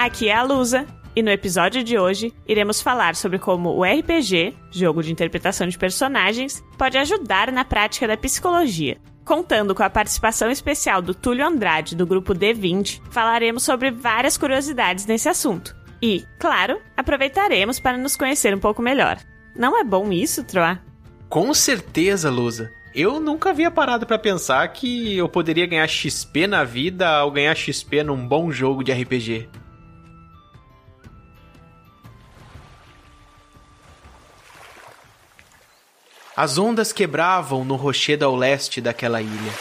Aqui é a Lusa. E no episódio de hoje, iremos falar sobre como o RPG, jogo de interpretação de personagens, pode ajudar na prática da psicologia. Contando com a participação especial do Túlio Andrade, do grupo D20, falaremos sobre várias curiosidades nesse assunto. E, claro, aproveitaremos para nos conhecer um pouco melhor. Não é bom isso, Troa? Com certeza, Lusa. Eu nunca havia parado para pensar que eu poderia ganhar XP na vida ao ganhar XP num bom jogo de RPG. As ondas quebravam no rochedo ao leste daquela ilha.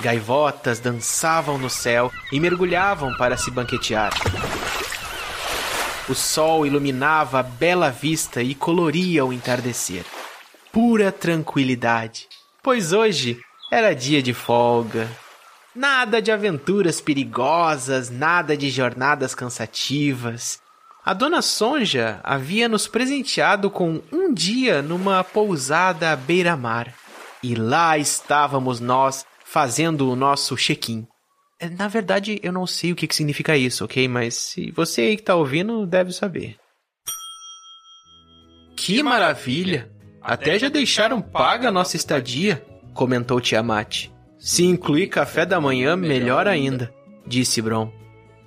Gaivotas dançavam no céu e mergulhavam para se banquetear. O sol iluminava a bela vista e coloria o entardecer. Pura tranquilidade, pois hoje era dia de folga. Nada de aventuras perigosas, nada de jornadas cansativas. A dona Sonja havia nos presenteado com um dia numa pousada à beira-mar. E lá estávamos nós fazendo o nosso check-in. É, na verdade, eu não sei o que, significa isso, ok? Mas se você aí que tá ouvindo deve saber. Que maravilha! Até já deixaram paga a nossa estadia, comentou Tiamat. Se incluir café da manhã, melhor ainda, disse Bron.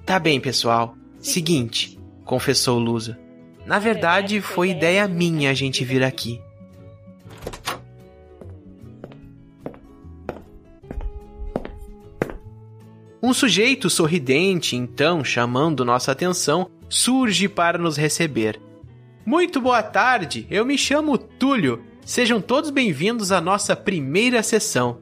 Tá bem, pessoal. Seguinte, confessou Lusa. Na verdade, foi ideia minha a gente vir aqui. Um sujeito sorridente, então, chamando nossa atenção, surge para nos receber. Muito boa tarde, eu me chamo Túlio. Sejam todos bem-vindos à nossa primeira sessão.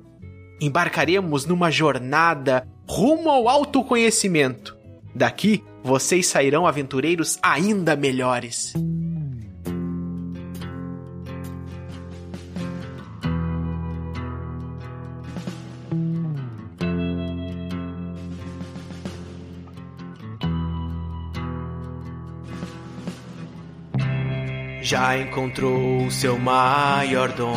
Embarcaremos numa jornada rumo ao autoconhecimento. Daqui, vocês sairão aventureiros ainda melhores. já encontrou o seu maior dom.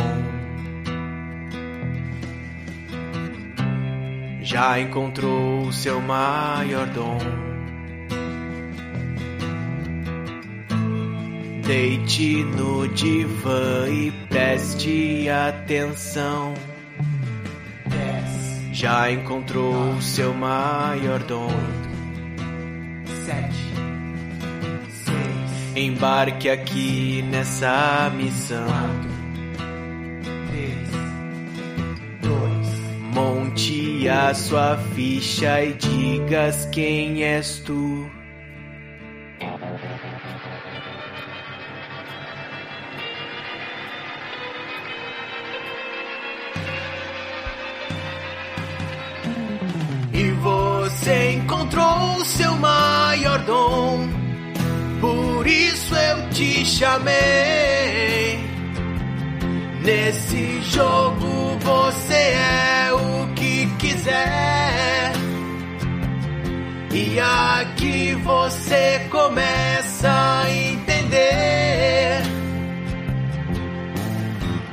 Já encontrou o seu maior dom. Deite no divã e preste atenção. Já encontrou o seu maior dom. Sete Embarque aqui nessa missão. Monte a sua ficha e digas quem és tu. Te chamei. Nesse jogo você é o que quiser. E aqui você começa a entender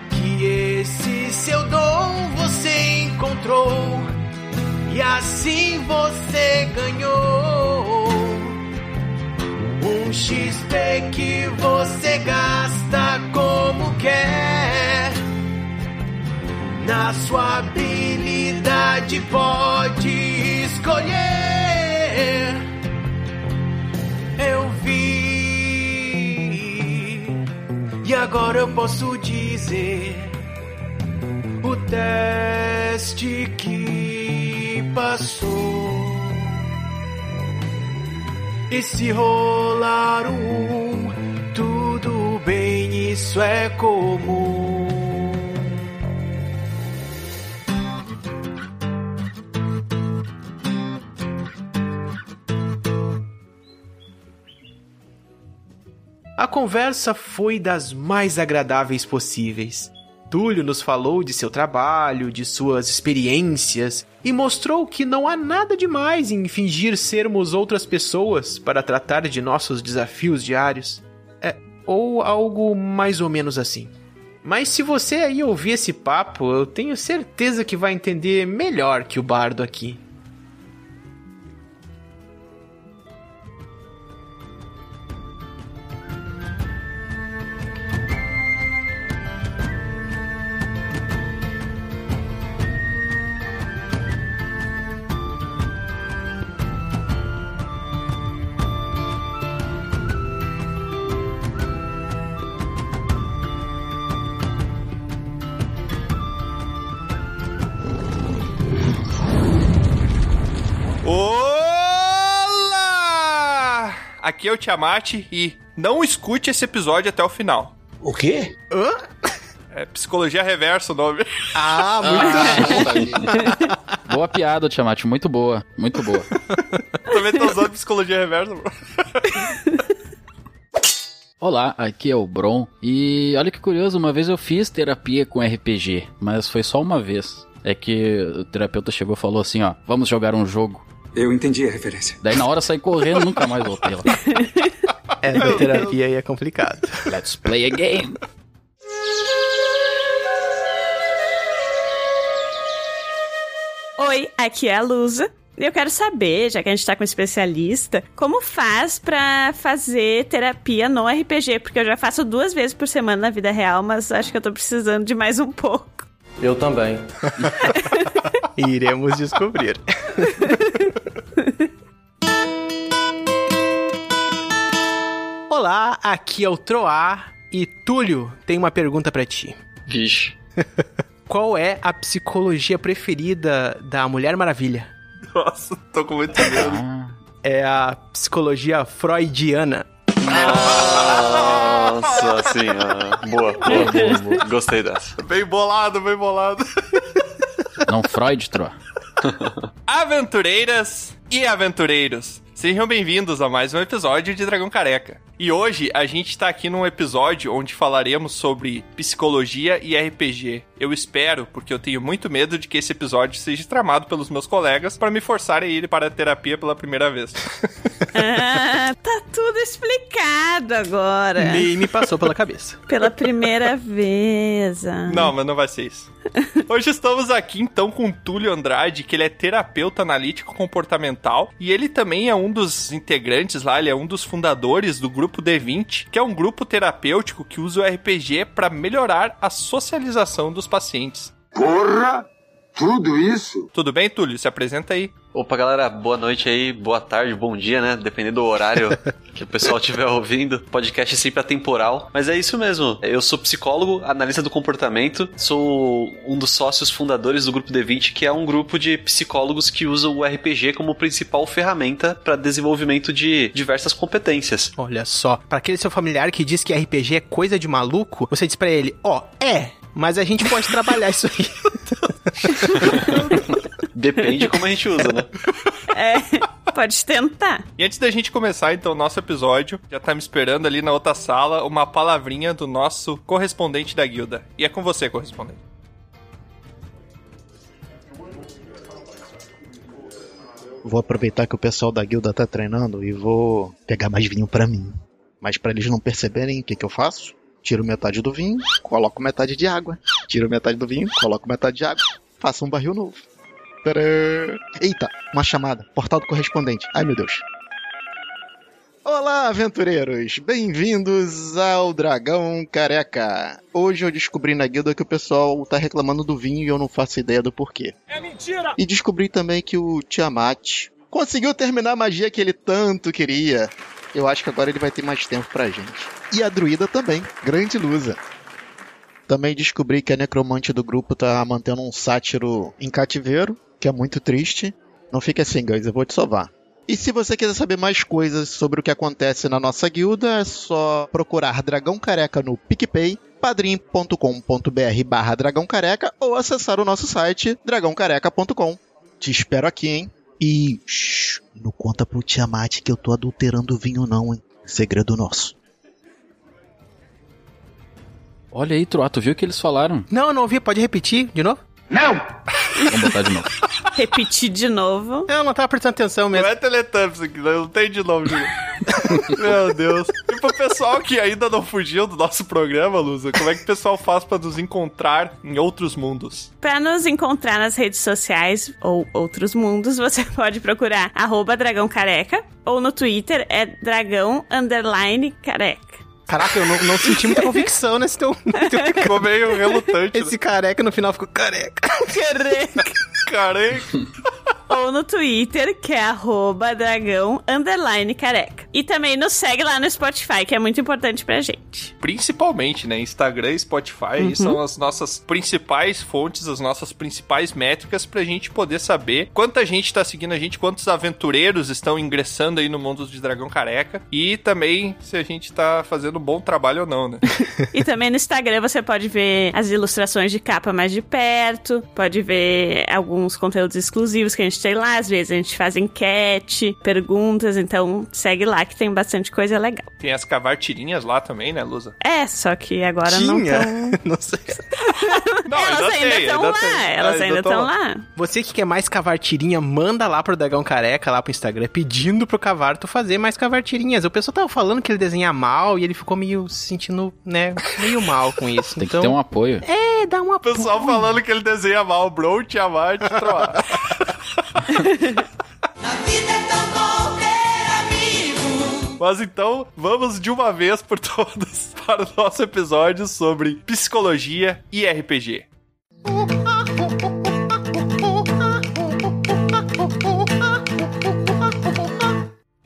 que esse seu dom você encontrou e assim você ganhou um XP que você gasta como quer. Na sua habilidade pode escolher. Eu vi, e agora eu posso dizer: o teste que passou. E se rolar um, tudo bem, isso é comum. A conversa foi das mais agradáveis possíveis. Túlio nos falou de seu trabalho, de suas experiências e mostrou que não há nada demais em fingir sermos outras pessoas para tratar de nossos desafios diários. É, ou algo mais ou menos assim. Mas se você aí ouvir esse papo, eu tenho certeza que vai entender melhor que o bardo aqui. Tiamat e não escute esse episódio até o final. O quê? Hã? É Psicologia Reversa o nome. Ah, muito Boa piada, Tiamat. Muito boa. Muito boa. Também tô usando Psicologia Reversa, bro. Olá, aqui é o Bron. E olha que curioso, uma vez eu fiz terapia com RPG, mas foi só uma vez. É que o terapeuta chegou e falou assim, ó, vamos jogar um jogo. Eu entendi a referência. Daí na hora saí correndo, nunca mais voltei lá. É, da terapia aí é complicado. Let's play a game. Oi, aqui é a Lusa. E eu quero saber, já que a gente tá com um especialista, como faz pra fazer terapia no RPG? Porque eu já faço duas vezes por semana na vida real, mas acho que eu tô precisando de mais um pouco. Eu também. Iremos descobrir. Olá, aqui é o Troar e Túlio tem uma pergunta pra ti. Vixe. Qual é a psicologia preferida da Mulher Maravilha? Nossa, tô com muito medo. Ah, É a psicologia freudiana. Nossa senhora. Boa, boa, boa, boa. Gostei dessa. Bem bolado, bem bolado. não Freud, Tro. Aventureiras e aventureiros, sejam bem-vindos a mais um episódio de Dragão Careca. E hoje a gente tá aqui num episódio onde falaremos sobre psicologia e RPG. Eu espero, porque eu tenho muito medo de que esse episódio seja tramado pelos meus colegas para me forçarem a ir para a terapia pela primeira vez. Ah, tá tudo explicado agora. Nem me passou pela cabeça. Pela primeira vez. ah. Não, mas não vai ser isso. Hoje estamos aqui então com o Túlio Andrade, que ele é terapeuta analítico comportamental e ele também é um dos integrantes lá, ele é um dos fundadores do grupo D20, que é um grupo terapêutico que usa o RPG para melhorar a socialização dos pacientes. Porra! Tudo isso? Tudo bem, Túlio? Se apresenta aí. Opa, galera, boa noite aí, boa tarde, bom dia, né? Dependendo do horário que o pessoal estiver ouvindo. Podcast é sempre atemporal. Mas é isso mesmo. Eu sou psicólogo, analista do comportamento, sou um dos sócios fundadores do grupo D20, que é um grupo de psicólogos que usam o RPG como principal ferramenta para desenvolvimento de diversas competências. Olha só, pra aquele seu familiar que diz que RPG é coisa de maluco, você diz pra ele, ó, é, mas a gente pode trabalhar isso aí. Depende de como a gente usa, né? É, pode tentar. E antes da gente começar então o nosso episódio, já tá me esperando ali na outra sala uma palavrinha do nosso correspondente da guilda. E é com você, correspondente. Vou aproveitar que o pessoal da guilda tá treinando e vou pegar mais vinho pra mim. Mas pra eles não perceberem, o que, que eu faço? Tiro metade do vinho, coloco metade de água. Tiro metade do vinho, coloco metade de água. Faço um barril novo. Tadã! Eita, uma chamada. Portal do correspondente. Ai meu Deus. Olá, aventureiros! Bem-vindos ao Dragão Careca! Hoje eu descobri na guilda que o pessoal tá reclamando do vinho e eu não faço ideia do porquê. É mentira! E descobri também que o Tiamat conseguiu terminar a magia que ele tanto queria. Eu acho que agora ele vai ter mais tempo pra gente. E a druida também, grande lusa. Também descobri que a necromante do grupo tá mantendo um sátiro em cativeiro, que é muito triste. Não fique assim, guys, eu vou te salvar. E se você quiser saber mais coisas sobre o que acontece na nossa guilda, é só procurar Dragão Careca no PicPay, padrim.com.br barra Dragão Careca ou acessar o nosso site dragãocareca.com. Te espero aqui, hein? E shh, não conta pro Tiamat que eu tô adulterando o vinho não, hein? Segredo nosso. Olha aí, Tro, tu viu o que eles falaram? Não, eu não ouvi, pode repetir de novo? Vamos botar de novo. Repetir de novo. Eu não tava prestando atenção Não mesmo. é Teletubbies aqui, não tem de novo. Meu Deus. E pro pessoal que ainda não fugiu do nosso programa, Lusa, como é que o pessoal faz pra nos encontrar em outros mundos? Pra nos encontrar nas redes sociais ou outros mundos, você pode procurar arroba dragão careca ou no Twitter é dragão underline careca. Caraca, eu não, não senti muita convicção nesse teu. teu- Ficou meio relutante. Esse careca no final ficou careca. Careca. Cara, hein? Ou no Twitter, que é arroba dragão underline careca. E também nos segue lá no Spotify, que é muito importante pra gente. Principalmente, né? Instagram e Spotify Uhum. são as nossas principais fontes, as nossas principais métricas pra gente poder saber quanta gente tá seguindo a gente, quantos aventureiros estão ingressando aí no mundo de Dragão Careca e também se a gente tá fazendo um bom trabalho ou não, né? E também no Instagram você pode ver as ilustrações de capa mais de perto, pode ver alguns conteúdos exclusivos que a gente tem lá. Às vezes a gente faz enquete, perguntas, então segue lá que tem bastante coisa legal. Tem as cavartirinhas lá também, né, Lusa? É, só que agora não Tinha? estão. Não sei. Não, Elas ainda estão lá, tem. elas Ah, ainda tão estão lá. Você que quer mais cavartirinha, manda lá pro Dragão Careca, lá pro Instagram, pedindo pro Cavarto fazer mais cavartirinhas. O pessoal tava falando que ele desenha mal e ele ficou meio se sentindo, né, meio mal com isso. Tem então, que ter um apoio. é, dá uma O pessoal falando que ele desenha mal, o Bro, Tiamat, Troar. Mas então, vamos de uma vez por todas para o nosso episódio sobre psicologia e RPG.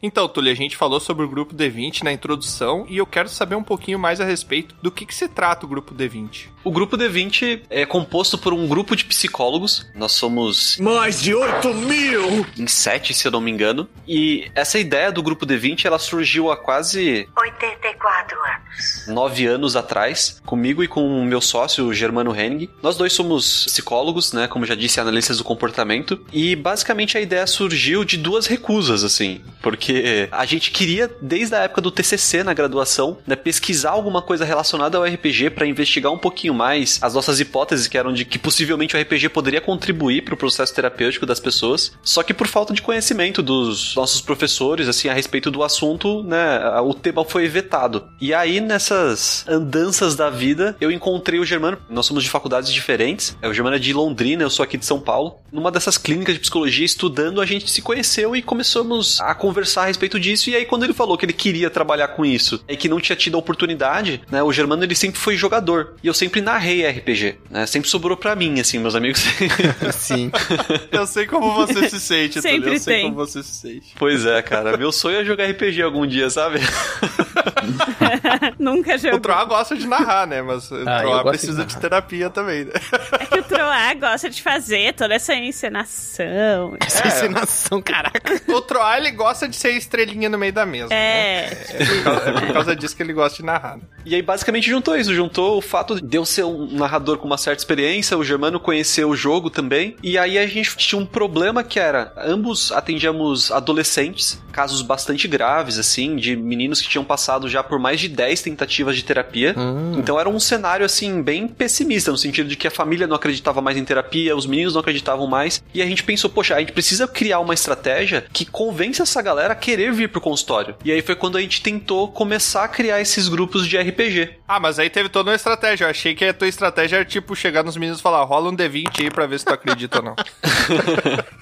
Então, Túlio, a gente falou sobre o grupo D20 na introdução e eu quero saber um pouquinho mais a respeito do que, que se trata o grupo D20. O grupo D20 é composto por um grupo de psicólogos. Nós somos Mais de 8 mil! em sete, se eu não me engano. E essa ideia do grupo D20 ela surgiu há quase 84 anos. nove anos atrás, comigo e com o meu sócio, o Germano Henning. Nós dois somos psicólogos, né? Como já disse, analistas do comportamento. E basicamente a ideia surgiu de duas recusas, assim. Porque a gente queria, desde a época do TCC na graduação, né, pesquisar alguma coisa relacionada ao RPG para investigar um pouquinho mais as nossas hipóteses, que eram de que possivelmente o RPG poderia contribuir para o processo terapêutico das pessoas. Só que por falta de conhecimento dos nossos professores, assim, a respeito do assunto, né, o tema foi vetado. E aí, nessas andanças da vida, eu encontrei o Germano. Nós somos de faculdades diferentes. É, O Germano é de Londrina, eu sou aqui de São Paulo. Numa dessas clínicas de psicologia, estudando, a gente se conheceu e começamos a conversar a respeito disso. E aí, quando ele falou que ele queria trabalhar com isso e que não tinha tido a oportunidade, né, o Germano ele sempre foi jogador. E eu sempre narrei RPG, né? Sempre sobrou pra mim, assim, meus amigos. Sim. Eu sei como você se sente, Túlio. Sempre Eu sei tem. como você se sente. pois é, cara. Meu sonho é jogar RPG algum dia, sabe? Nunca O jogou. Troá gosta de narrar, né? Mas o Ah, Troá precisa de de, terapia também, né? É que o Troá gosta de fazer toda essa encenação. Essa encenação, caraca. O Troá, ele gosta de ser estrelinha no meio da mesa. né? É. É por, causa, é por causa disso que ele gosta de narrar. né? E aí, basicamente, juntou isso. Juntou o fato de eu ser um narrador com uma certa experiência, o Germano conhecer o jogo também. E aí a gente tinha um problema que era: ambos atendíamos adolescentes, casos bastante graves, assim, de meninos que tinham passado já por mais de 10 tentativas de terapia. Então era um cenário, assim, bem pessimista, no sentido de que a família não acreditava mais em terapia, os meninos não acreditavam mais. E a gente pensou, poxa, a gente precisa criar uma estratégia que convença essa galera a querer vir pro consultório. E aí foi quando a gente tentou começar a criar esses grupos de RPG. Ah, mas aí teve toda uma estratégia. Eu achei que a tua estratégia era tipo chegar nos meninos e falar: rola um D20 aí pra ver se tu acredita ou não.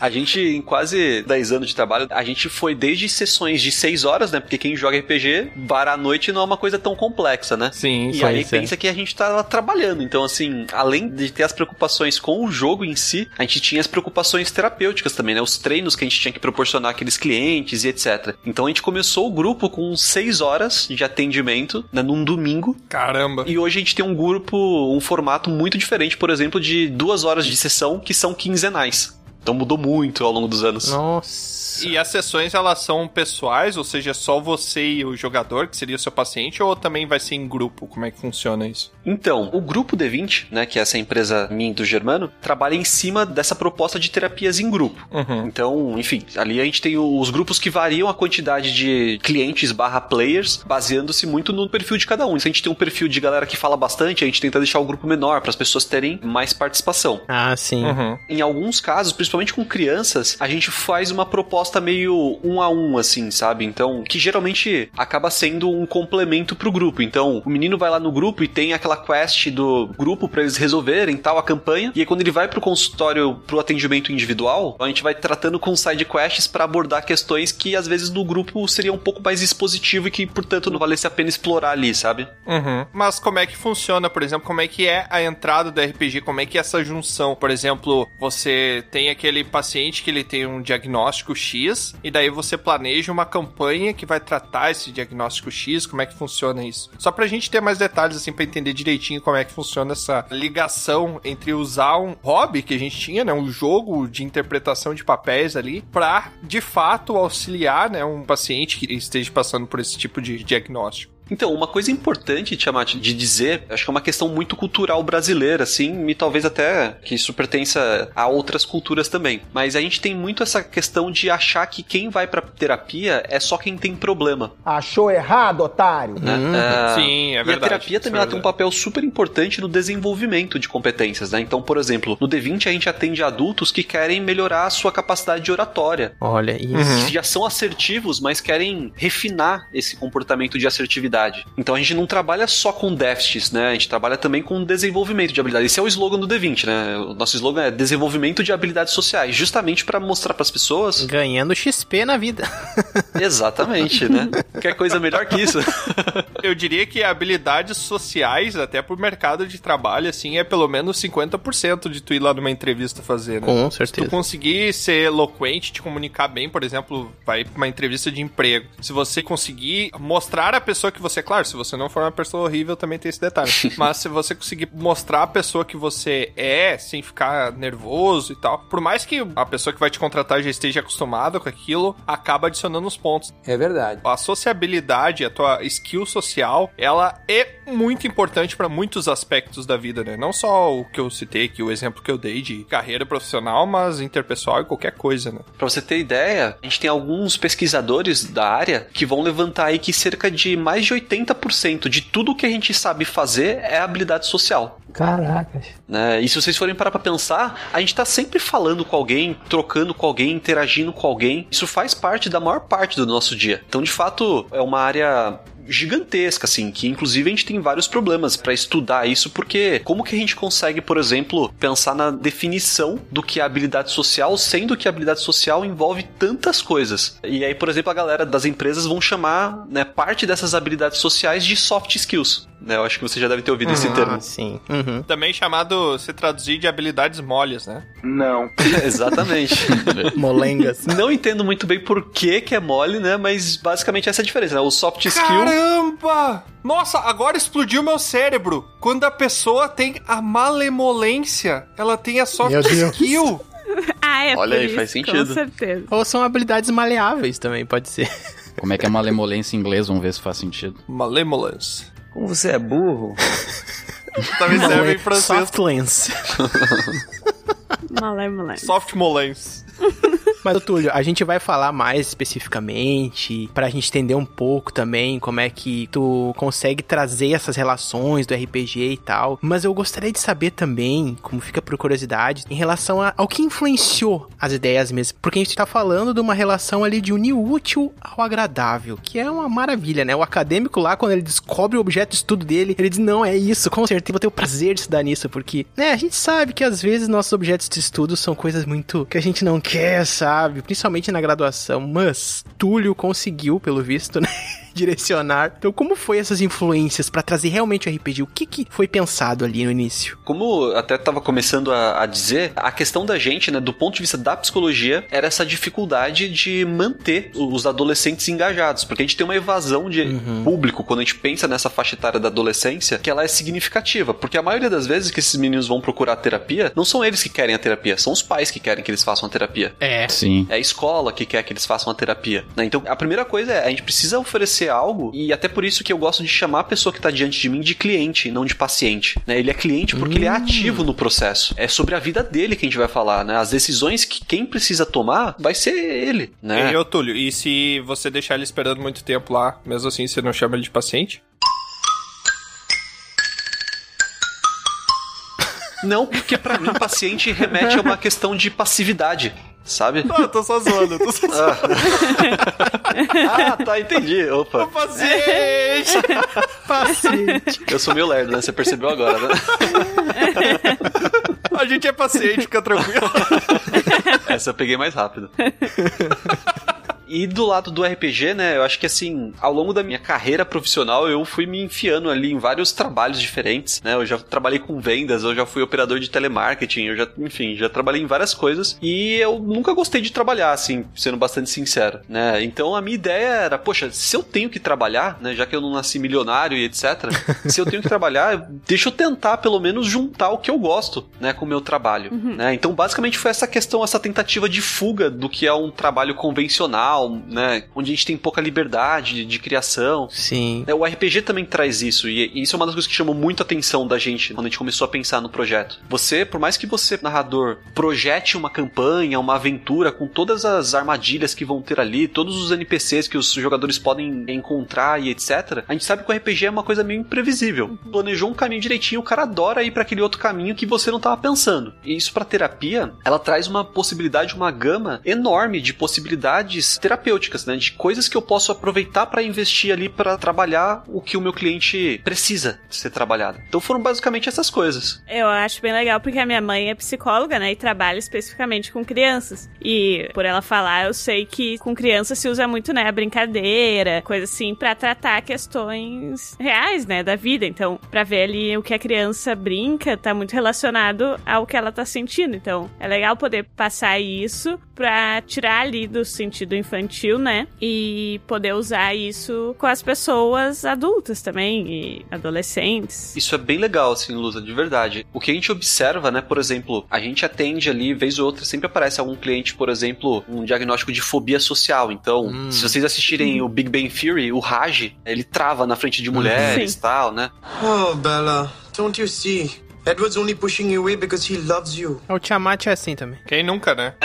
A gente, em quase 10 anos de trabalho, a gente foi desde sessões de 6 horas, né? Porque quem joga RPG, bar à noite não é uma coisa tão complexa, né? Sim, E aí pensa que a gente tava trabalhando. Então, assim, além de ter as preocupações com o jogo em si, a gente tinha as preocupações terapêuticas também, né? Os treinos que a gente tinha que proporcionar àqueles clientes e etc. Então a gente começou o grupo com 6 horas de atendimento, né, num domingo. Caramba. E hoje a gente tem um grupo, um formato muito diferente, por exemplo, de duas horas de sessão que são quinzenais. Então mudou muito ao longo dos anos. Nossa. E as sessões, elas são pessoais, ou seja, só você e o jogador, que seria o seu paciente, ou também vai ser em grupo? Como é que funciona isso? Então, o grupo D20, né, que é essa empresa minha do Germano, trabalha em cima dessa proposta de terapias em grupo. Uhum. Então, enfim, ali a gente tem os grupos que variam a quantidade de clientes barra players, baseando-se muito no perfil de cada um. Se a gente tem um perfil de galera que fala bastante, a gente tenta deixar o grupo menor para as pessoas terem mais participação. Ah, sim. Uhum. Em alguns casos, principalmente com crianças, a gente faz uma proposta meio um a um, assim, sabe? Então, que geralmente acaba sendo um complemento pro grupo. Então, o menino vai lá no grupo e tem aquela quest do grupo pra eles resolverem tal a campanha. E aí, quando ele vai pro consultório pro atendimento individual, a gente vai tratando com side quests pra abordar questões que às vezes no grupo seria um pouco mais expositivo e que, portanto, não valesse a pena explorar ali, sabe? Uhum. Mas como é que funciona, por exemplo, como é que é a entrada do RPG, como é que é essa junção? Por exemplo, você tem aquele paciente que ele tem um diagnóstico X e daí você planeja uma campanha que vai tratar esse diagnóstico X, como é que funciona isso. Só pra gente ter mais detalhes assim para entender direitinho como é que funciona essa ligação entre usar um hobby que a gente tinha, né, um jogo de interpretação de papéis ali para de fato auxiliar, né, um paciente que esteja passando por esse tipo de diagnóstico. Então, uma coisa importante, Tiamat, de dizer, acho que é uma questão muito cultural brasileira, assim, e talvez até que isso pertença a outras culturas também. Mas a gente tem muito essa questão de achar que quem vai pra terapia é só quem tem problema. Achou errado, otário? Né? É, Sim, é E a verdade. terapia também é ela tem um verdade. papel super importante no desenvolvimento de competências, né? Então, por exemplo, no D20 a gente atende adultos que querem melhorar a sua capacidade de oratória. Olha isso. Que já são assertivos, mas querem refinar esse comportamento de assertividade. Então a gente não trabalha só com déficits, né? A gente trabalha também com desenvolvimento de habilidades. Esse é o slogan do D20, né? O nosso slogan é desenvolvimento de habilidades sociais, justamente para mostrar para as pessoas. Ganhando XP na vida. Exatamente, né? Quer coisa melhor que isso? Eu diria que habilidades sociais, até pro mercado de trabalho, assim, é pelo menos 50% de tu ir lá numa entrevista fazer, né? Com Se tu certeza. conseguir ser eloquente, te comunicar bem, por exemplo, vai pra uma entrevista de emprego. Se você conseguir mostrar a pessoa que você, claro, se você não for uma pessoa horrível, também tem esse detalhe. Mas se você conseguir mostrar a pessoa que você é, sem ficar nervoso e tal, por mais que a pessoa que vai te contratar já esteja acostumada com aquilo, acaba adicionando os pontos. É verdade. A sociabilidade, a tua skill social, ela é muito importante para muitos aspectos da vida, né? Não só o que eu citei aqui, o exemplo que eu dei de carreira profissional, mas interpessoal e qualquer coisa, né? Pra você ter ideia, a gente tem alguns pesquisadores da área que vão levantar aí que cerca de mais de 80% de tudo que a gente sabe fazer é habilidade social. Caracas. né? E se vocês forem parar pra pensar, a gente tá sempre falando com alguém, trocando com alguém, interagindo com alguém. Isso faz parte da maior parte do nosso dia. Então, de fato, é uma área gigantesca, assim, que inclusive a gente tem vários problemas pra estudar isso, porque como que a gente consegue, por exemplo, pensar na definição do que é habilidade social, sendo que a habilidade social envolve tantas coisas. E aí, por exemplo, a galera das empresas vão chamar, né, parte dessas habilidades sociais de soft skills. Né? Eu acho que você já deve ter ouvido esse termo. Ah, sim. Uhum. Também chamado, se traduzir de habilidades moles, né? Não. Exatamente. Molengas. Não entendo muito bem por que, que é mole, né? Mas basicamente essa é a diferença, né? O soft skill. Caramba! Nossa, agora explodiu meu cérebro. Quando a pessoa tem a malemolência, ela tem a soft Meu Deus. skill. Ah, é Olha aí, isso, faz Com sentido. certeza. Ou são habilidades maleáveis também, pode ser. Como é que é malemolência em inglês? Vamos ver se faz sentido. Malemolence. Como você é burro. Também serve em francês. Soft lens. Malemolente. Soft molence. Mas, Túlio, a gente vai falar mais especificamente pra gente entender um pouco também como é que tu consegue trazer essas relações do RPG e tal. Mas eu gostaria de saber também, como fica por curiosidade, em relação a- ao que influenciou as ideias mesmo. Porque a gente tá falando de uma relação ali de unir útil ao agradável, que é uma maravilha, né? O acadêmico lá, quando ele descobre o objeto de estudo dele, ele diz: Não, é isso, com certeza vou ter o prazer de estudar nisso, porque, né, a gente sabe que às vezes nossos objetos de estudo são coisas muito que a gente não quer, sabe? Principalmente na graduação. Mas Túlio conseguiu, pelo visto, né? Direcionar. Então, como foi essas influências pra trazer realmente o RPG? O que, que foi pensado ali no início? Como eu até estava começando a, a dizer, a questão da gente, né, do ponto de vista da psicologia, era essa dificuldade de manter os adolescentes engajados, porque a gente tem uma evasão de público quando a gente pensa nessa faixa etária da adolescência, que ela é significativa, porque a maioria das vezes que esses meninos vão procurar terapia, não são eles que querem a terapia, são os pais que querem que eles façam a terapia. É. Sim. É a escola que quer que eles façam a terapia. né? Então, a primeira coisa é, a gente precisa oferecer algo, e até por isso que eu gosto de chamar a pessoa que tá diante de mim de cliente, e não de paciente. né? Ele é cliente porque ele é ativo no processo. É sobre a vida dele que a gente vai falar, né? As decisões que quem precisa tomar vai ser ele, né? E, ô, Túlio, e se você deixar ele esperando muito tempo lá, mesmo assim você não chama ele de paciente? Não, porque pra mim paciente remete a uma questão de passividade. Sabe? Não, eu tô só zoando, eu tô só zoando. Ah, tá, entendi. Opa. Paciente! Paciente. Eu sou meio lerdo, né? Você percebeu agora, né? A gente é paciente, fica tranquilo. Essa eu peguei mais rápido. E do lado do RPG, né, eu acho que assim, ao longo da minha carreira profissional, eu fui me enfiando ali em vários trabalhos diferentes, né? Eu já trabalhei com vendas, eu já fui operador de telemarketing, eu já, enfim, já trabalhei em várias coisas e eu nunca gostei de trabalhar, assim, sendo bastante sincero, né? Então a minha ideia era, poxa, se eu tenho que trabalhar, né, já que eu não nasci milionário e etc, se eu tenho que trabalhar, deixa eu tentar pelo menos juntar o que eu gosto, né, com o meu trabalho, né? Então basicamente foi essa questão, essa tentativa de fuga do que é um trabalho convencional, né, onde a gente tem pouca liberdade de, de criação. Sim. É, O RPG também traz isso, e e isso é uma das coisas que chamou muito a atenção da gente quando a gente começou a pensar no projeto. Você, por mais que você, narrador, projete uma campanha, uma aventura com todas as armadilhas que vão ter ali, todos os NPCs que os jogadores podem encontrar e etc., a gente sabe que o RPG é uma coisa meio imprevisível. Planejou um caminho direitinho, o cara adora ir para aquele outro caminho que você não tava pensando. E isso pra terapia, ela traz uma possibilidade, uma gama enorme de possibilidades terapêuticas, né? De coisas que eu posso aproveitar para investir ali para trabalhar o que o meu cliente precisa ser trabalhado. Então foram basicamente essas coisas. Eu acho bem legal porque a minha mãe é psicóloga, né? E trabalha especificamente com crianças. E por ela falar, eu sei que com crianças se usa muito, né? A brincadeira, coisa assim, pra tratar questões reais, né? Da vida. Então, pra ver ali o que a criança brinca, tá muito relacionado ao que ela tá sentindo. Então, é legal poder passar isso pra tirar ali do sentido infantil, né? E poder usar isso com as pessoas adultas também e adolescentes. Isso é bem legal, assim, Lusa, de verdade. O que a gente observa, né, por exemplo, a gente atende ali, vez ou outra, sempre aparece algum cliente, por exemplo, um diagnóstico de fobia social. Então, se vocês assistirem o Big Bang Theory, o Raj, ele trava na frente de mulheres e tal, né? Oh, Bella, don't you see? Edward's only pushing you away because he loves you. O Tiamat é assim também. Quem nunca, né?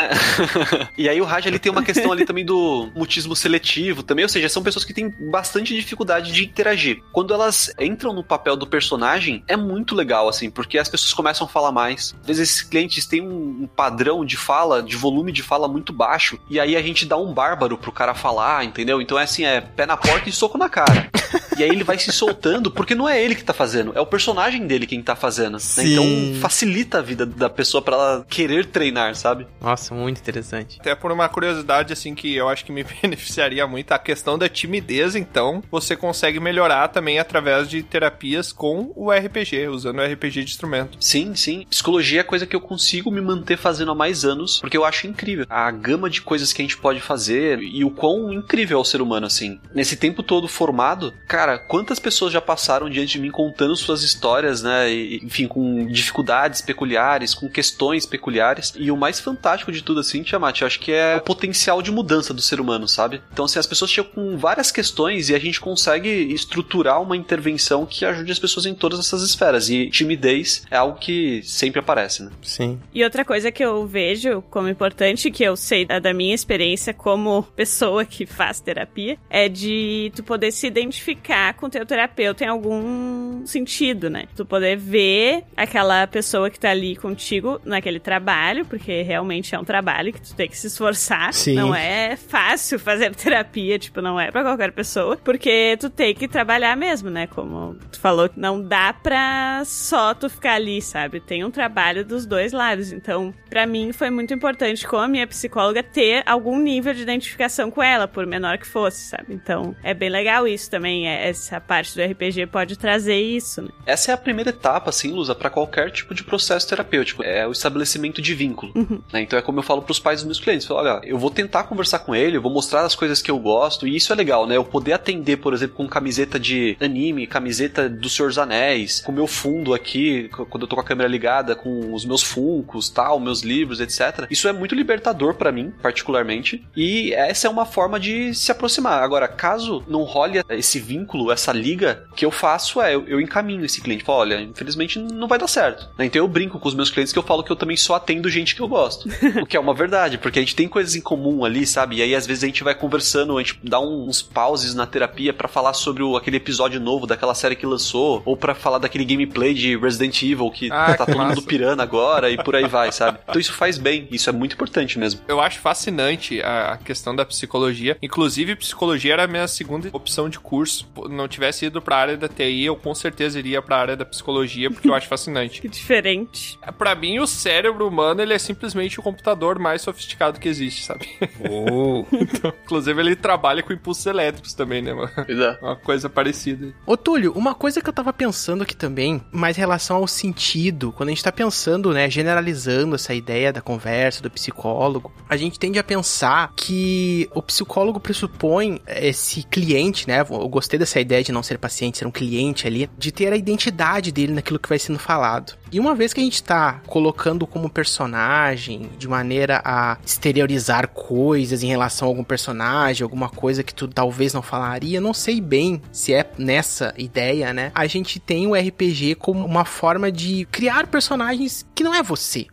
E aí o Raj ele tem uma questão ali também do mutismo seletivo também, ou seja, são pessoas que têm bastante dificuldade de interagir. Quando elas entram no papel do personagem, é muito legal, assim, porque as pessoas começam a falar mais. Às vezes esses clientes têm um um padrão de fala, de volume de fala muito baixo, e aí a gente dá um bárbaro pro cara falar, entendeu? Então é assim, é pé na porta e soco na cara. E aí ele vai se soltando, porque não é ele que tá fazendo, é o personagem dele quem tá fazendo. né? Então facilita a vida da pessoa pra ela querer treinar, sabe? Nossa, muito interessante. Até por uma curiosidade, assim, que eu acho que me beneficiaria muito, a questão da timidez, então, você consegue melhorar também através de terapias com o RPG, usando o RPG de instrumento. Sim, sim. Psicologia é coisa que eu consigo me manter fazendo há mais anos, porque eu acho incrível a gama de coisas que a gente pode fazer e o quão incrível é o ser humano, assim. Nesse tempo todo formado, cara, quantas pessoas já passaram diante de mim contando suas histórias, né? E, enfim, com dificuldades peculiares, com questões peculiares. E o mais fantástico de tudo, assim, Tiamat, eu acho que é o potencial de mudança do ser humano, sabe? Então, assim, as pessoas chegam com várias questões e a gente consegue estruturar uma intervenção que ajude as pessoas em todas essas esferas. E timidez é algo que sempre aparece, né? Sim. E outra coisa que eu vejo como importante, que eu sei da da minha experiência como pessoa que faz terapia, é de tu poder se identificar com teu terapeuta em algum sentido, né? Tu poder ver aquela pessoa que tá ali contigo naquele trabalho, porque realmente é um trabalho que tu tem que se esforçar. Sim. Não é fácil fazer terapia, tipo, não é pra qualquer pessoa, porque tu tem que trabalhar mesmo, né? Como tu falou, não dá pra só tu ficar ali, sabe? Tem um trabalho dos dois lados. Então, pra mim foi muito importante com a minha psicóloga ter algum nível de identificação com ela, por menor que fosse, sabe? Então, é bem legal isso também, é- essa parte do RPG pode trazer isso, né? Essa é a primeira etapa, assim, Lusa, pra qualquer tipo de processo terapêutico. É o estabelecimento de vínculo. né? Então é como eu falo pros pais dos meus clientes. Eu falo, olha, eu vou tentar conversar com ele, eu vou mostrar as coisas que eu gosto. E isso é legal, né? Eu poder atender, por exemplo, com camiseta de anime, camiseta do Senhor dos Anéis, com meu fundo aqui, quando eu tô com a câmera ligada, com os meus funcos, tal, meus livros, etc. Isso é muito libertador pra mim, particularmente. E essa é uma forma de se aproximar. Agora, caso não role esse vínculo, essa liga, que eu faço é, eu, eu encaminho esse cliente. Falo, olha, infelizmente não vai dar certo. né? Então eu brinco com os meus clientes que eu falo que eu também só atendo gente que eu gosto. o que é uma verdade, porque a gente tem coisas em comum ali, sabe? E aí às vezes a gente vai conversando, a gente dá uns pauses na terapia pra falar sobre o- aquele episódio novo daquela série que lançou, ou pra falar daquele gameplay de Resident Evil que Ah, tá que todo mundo massa. pirando agora e por aí vai, sabe? Então isso faz bem, isso é muito importante mesmo. Eu acho fascinante a a questão da psicologia. Inclusive, psicologia era a minha segunda opção de curso. Não tivesse ido pra área da TI, eu com certeza iria pra área da psicologia, porque eu acho fascinante. Que diferente. Pra mim, o cérebro humano, ele é simplesmente o computador mais sofisticado que existe, sabe? Oh. então, inclusive, ele trabalha com impulsos elétricos também, né, mano? é. Uma coisa parecida. Ô, Túlio, uma coisa que eu tava pensando aqui também, mais em relação ao sentido, quando a gente tá pensando, né, generalizando essa ideia da conversa, do psicólogo, a gente tende a pensar que o psicólogo pressupõe esse cliente, né, eu gostei dessa ideia de não ser paciente, ser um cliente ali, de ter a identidade dele naquilo que vai sendo falado. E uma vez que a gente tá colocando como personagem, de maneira a exteriorizar coisas em relação a algum personagem, alguma coisa que tu talvez não falaria, não sei bem se é nessa ideia, né? A gente tem o RPG como uma forma de criar personagens que não é você.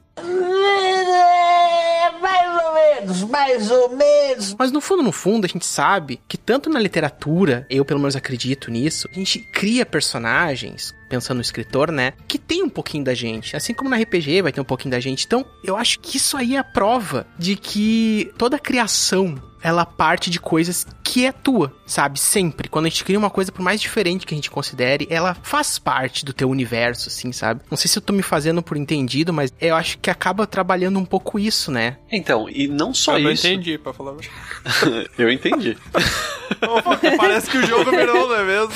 Menos, mais ou menos. Mas no fundo, no fundo, a gente sabe que tanto na literatura, eu pelo menos acredito nisso, a gente cria personagens, pensando no escritor, né, que tem um pouquinho da gente. Assim como na RPG vai ter um pouquinho da gente. Então, eu acho que isso aí é a prova de que toda criação ela parte de coisas que é tua, sabe? Sempre. Quando a gente cria uma coisa, por mais diferente que a gente considere, ela faz parte do teu universo, assim, sabe? Não sei se eu tô me fazendo por entendido, mas eu acho que acaba trabalhando um pouco isso, né? Então, e não só eu isso. Eu entendi, pra falar. eu entendi. Parece que o jogo virou, não é mesmo?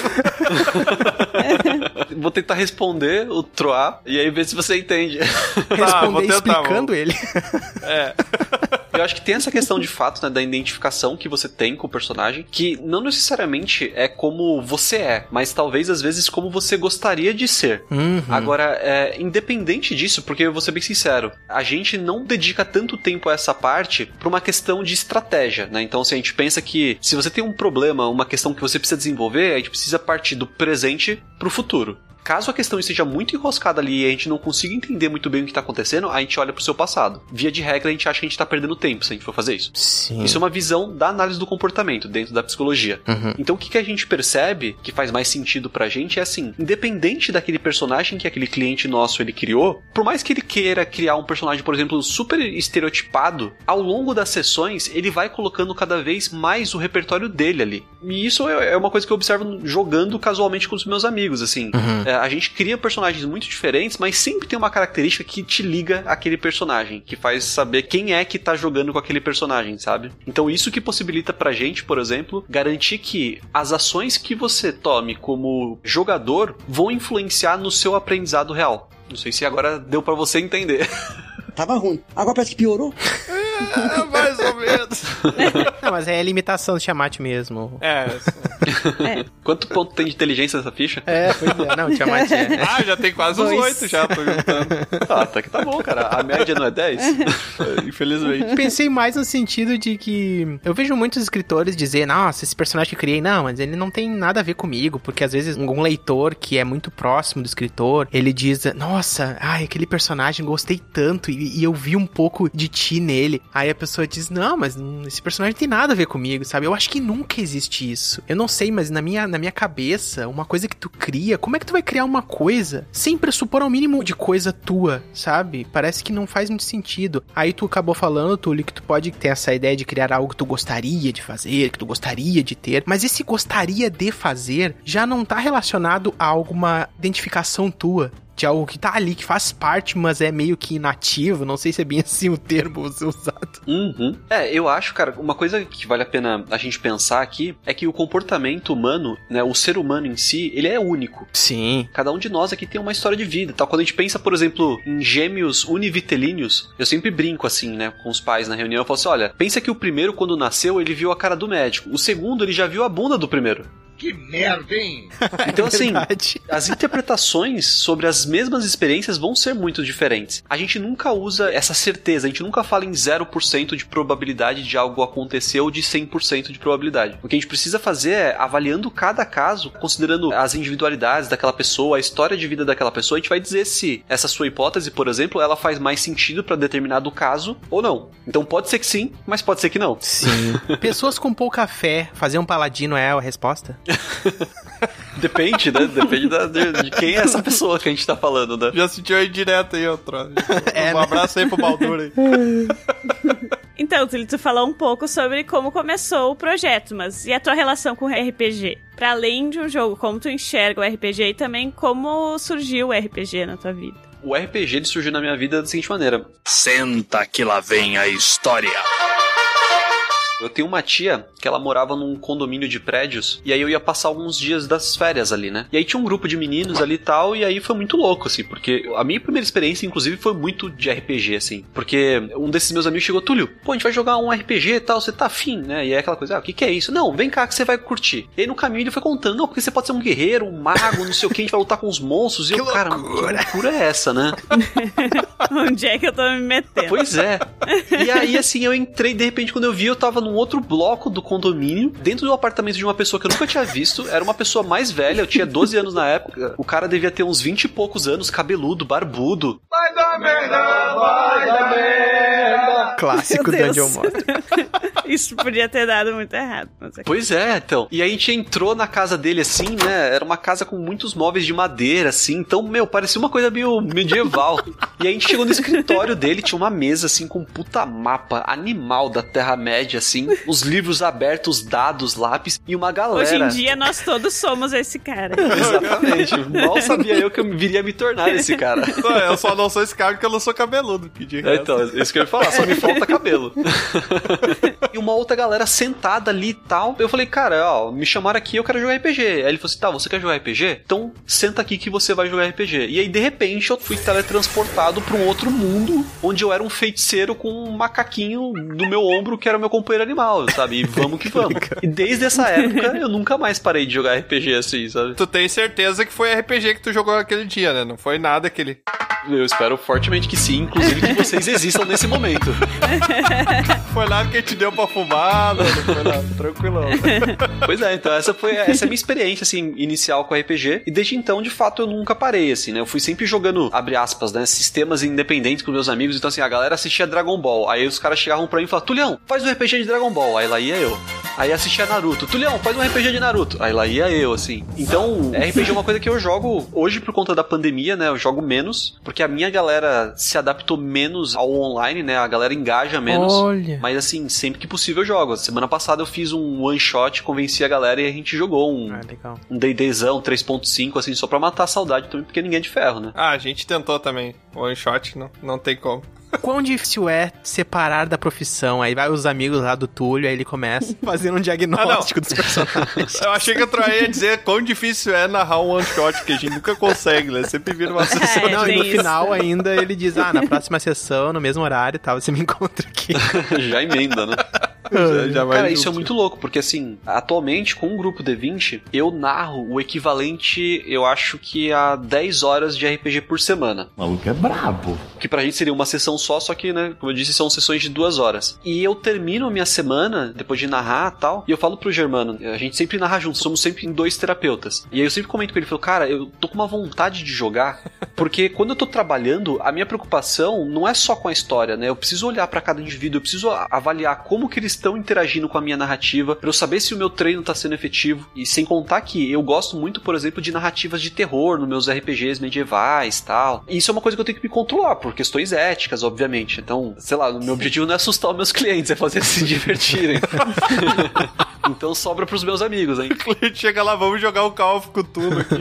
Vou tentar responder o Troá e aí ver se você entende. Responder tá, explicando vou... ele. É. Eu acho que tem essa questão de fato, né, da identificação que você tem com o personagem, que não necessariamente é como você é, mas talvez às vezes como você gostaria de ser. Uhum. Agora, é, independente disso, porque eu vou ser bem sincero, a gente não dedica tanto tempo a essa parte por uma questão de estratégia, né? Então, se a gente pensa que se você tem um problema, uma questão que você precisa desenvolver, a gente precisa partir do presente pro futuro. Caso a questão esteja muito enroscada ali e a gente não consiga entender muito bem o que está acontecendo, a gente olha pro seu passado. Via de regra, a gente acha que a gente tá perdendo tempo se a gente for fazer isso. Sim. Isso é uma visão da análise do comportamento dentro da psicologia. Uhum. Então o que, que a gente percebe que faz mais sentido pra gente é assim, independente daquele personagem que aquele cliente nosso ele criou, por mais que ele queira criar um personagem, por exemplo, super estereotipado, ao longo das sessões ele vai colocando cada vez mais o repertório dele ali. E isso é uma coisa que eu observo jogando casualmente com os meus amigos, assim. Uhum a gente cria personagens muito diferentes, mas sempre tem uma característica que te liga àquele personagem, que faz saber quem é que tá jogando com aquele personagem, sabe? Então isso que possibilita pra gente, por exemplo, garantir que as ações que você tome como jogador vão influenciar no seu aprendizado real. Não sei se agora deu para você entender. Tava ruim. Agora parece que piorou. É, mais ou menos. Não, mas é a limitação do Tiamat mesmo. É. é. Quanto ponto tem de inteligência nessa ficha? É, pois é. Não, Tiamat é. Ah, já tem quase uns oito já, tô juntando. Ah, até que tá bom, cara. A média não é 10? Infelizmente. Pensei mais no sentido de que eu vejo muitos escritores dizer, nossa, esse personagem que eu criei, não, mas ele não tem nada a ver comigo, porque às vezes um leitor que é muito próximo do escritor, ele diz, nossa, ai, aquele personagem gostei tanto e, e eu vi um pouco de ti nele. Aí a pessoa diz: Não, mas esse personagem tem nada a ver comigo, sabe? Eu acho que nunca existe isso. Eu não sei, mas na minha, na minha cabeça, uma coisa que tu cria, como é que tu vai criar uma coisa sem pressupor ao mínimo de coisa tua, sabe? Parece que não faz muito sentido. Aí tu acabou falando, Túlio, que tu pode ter essa ideia de criar algo que tu gostaria de fazer, que tu gostaria de ter, mas esse gostaria de fazer já não tá relacionado a alguma identificação tua de algo que tá ali, que faz parte, mas é meio que inativo. Não sei se é bem assim o termo usado. Uhum. É, eu acho, cara, uma coisa que vale a pena a gente pensar aqui é que o comportamento humano, né, o ser humano em si, ele é único. Sim. Cada um de nós aqui tem uma história de vida, tal. Quando a gente pensa, por exemplo, em gêmeos univitelíneos, eu sempre brinco assim, né, com os pais na reunião, eu falo assim, olha, pensa que o primeiro quando nasceu, ele viu a cara do médico. O segundo, ele já viu a bunda do primeiro. Que merda, hein? Então, assim, as interpretações sobre as mesmas experiências vão ser muito diferentes. A gente nunca usa essa certeza, a gente nunca fala em 0% de probabilidade de algo acontecer ou de 100% de probabilidade. O que a gente precisa fazer é, avaliando cada caso, considerando as individualidades daquela pessoa, a história de vida daquela pessoa, a gente vai dizer se essa sua hipótese, por exemplo, ela faz mais sentido para determinado caso ou não. Então pode ser que sim, mas pode ser que não. Sim. Pessoas com pouca fé, fazer um paladino é a resposta? Depende, né? Depende da- de, de quem é essa pessoa que a gente tá falando, né? Já sentiu aí direto aí, outro. É, um né? abraço aí pro Baldur aí. Então, Túlio, tu falou um pouco sobre como começou o projeto, mas e a tua relação com o RPG? Para além de um jogo, como tu enxerga o RPG e também como surgiu o RPG na tua vida? O RPG ele surgiu na minha vida da seguinte maneira: Senta que lá vem a história. Eu tenho uma tia que ela morava num condomínio de prédios, e aí eu ia passar alguns dias das férias ali, né? E aí tinha um grupo de meninos ali e tal, e aí foi muito louco, assim, porque a minha primeira experiência, inclusive, foi muito de RPG, assim. Porque um desses meus amigos chegou, Túlio, pô, a gente vai jogar um RPG e tal, você tá afim, né? E aí aquela coisa, ah, o que, que é isso? Não, vem cá que você vai curtir. E aí no caminho ele foi contando, não, porque você pode ser um guerreiro, um mago, não sei o que, a gente vai lutar com os monstros. E Que eu, cara, que loucura é essa, né? Onde é que eu tô me metendo? Pois é. E aí, assim, eu entrei, de repente, quando eu vi, eu tava num outro bloco do condomínio, dentro do apartamento de uma pessoa que eu nunca tinha visto. Era uma pessoa mais velha, eu tinha 12 anos na época. O cara devia ter uns 20 e poucos anos, cabeludo, barbudo. Vai dar merda, vai dar merda. Clássico. Dungeon Master. Isso podia ter dado muito errado. Mas é Pois é, então. E aí a gente entrou na casa dele assim, né? Era uma casa com muitos móveis de madeira, assim. Então, meu, parecia uma coisa meio medieval. e aí a gente chegou no escritório dele, tinha uma mesa, assim, com um puta mapa animal da Terra-média, assim. Os livros abertos, dados, lápis e uma galera. Hoje em dia nós todos somos esse cara. Exatamente. Mal sabia eu que eu viria me tornar esse cara. Não, eu só não sou esse cara porque eu não sou cabeludo. De É, então, isso que eu ia falar, só me falta cabelo. e uma outra galera sentada ali e tal. Eu falei, cara, ó, me chamaram aqui, eu quero jogar RPG. Aí ele falou assim: tá, você quer jogar RPG? Então senta aqui que você vai jogar RPG. E aí, de repente, eu fui teletransportado pra um outro mundo onde eu era um feiticeiro com um macaquinho no meu ombro que era o meu companheiro animal, sabe? E vamos que vamos. E desde essa época eu nunca mais parei de jogar RPG assim, sabe? Tu tem certeza que foi RPG que tu jogou aquele dia, né? Não foi nada aquele. Eu espero fortemente que sim, inclusive que vocês existam nesse momento. Foi nada que te deu pra fumar, não foi nada. Tranquilão. Pois é, então essa foi essa é a minha experiência assim inicial com RPG e desde então de fato eu nunca parei assim, né? Eu fui sempre jogando abre aspas, né, sistemas independentes com meus amigos, então assim, a galera assistia Dragon Ball. Aí os caras chegavam pra mim e falavam: "Tulhão, faz um RPG de Dragon Ball". Aí lá ia eu. Aí assistia Naruto. Tulhão, faz um RPG de Naruto. Aí lá ia eu, assim. Então, RPG é uma coisa que eu jogo hoje por conta da pandemia, né? Eu jogo menos, porque a minha galera se adaptou menos ao online, né? A galera engaja menos. Olha. Mas assim, sempre que possível eu jogo. Semana passada eu fiz um one shot, convenci a galera e a gente jogou um Ah, um D&Dzão 3.5 assim, só pra matar a saudade também, porque ninguém é de ferro, né? Ah, a gente tentou também. One shot, não, não tem como. Quão difícil é separar da profissão? Aí vai os amigos lá do Túlio, aí ele começa fazendo um diagnóstico dos personagens. Eu achei que eu ia dizer quão difícil é narrar um one shot, que a gente nunca consegue, né? Sempre vira uma sessão. É, Não, e no isso. final ainda ele diz: Ah, na próxima sessão, no mesmo horário e tal, você me encontra aqui. Já emenda, né? Já- já vai Cara, isso é muito louco, porque assim, atualmente com o grupo D20, eu narro o equivalente, eu acho que a 10 horas de RPG por semana. O maluco é brabo. Que pra gente seria uma sessão só, só que, né, como eu disse, são sessões de duas horas. E eu termino a minha semana, depois de narrar e tal, e eu falo pro Germano, a gente sempre narra junto, somos sempre em dois terapeutas. E aí eu sempre comento com ele, falo, cara, eu tô com uma vontade de jogar, porque quando eu tô trabalhando, a minha preocupação não é só com a história, né? Eu preciso olhar pra cada indivíduo, eu preciso avaliar como que eles estão interagindo com a minha narrativa, pra eu saber se o meu treino tá sendo efetivo. E sem contar que eu gosto muito, por exemplo, de narrativas de terror nos meus RPGs medievais tal. E isso é uma coisa que eu tenho que me controlar, por questões éticas, obviamente. Então, sei lá, o meu objetivo não é assustar os meus clientes, é fazer eles se divertirem. então sobra pros meus amigos, hein? O cliente chega lá, vamos jogar o Call of Cthulhu aqui.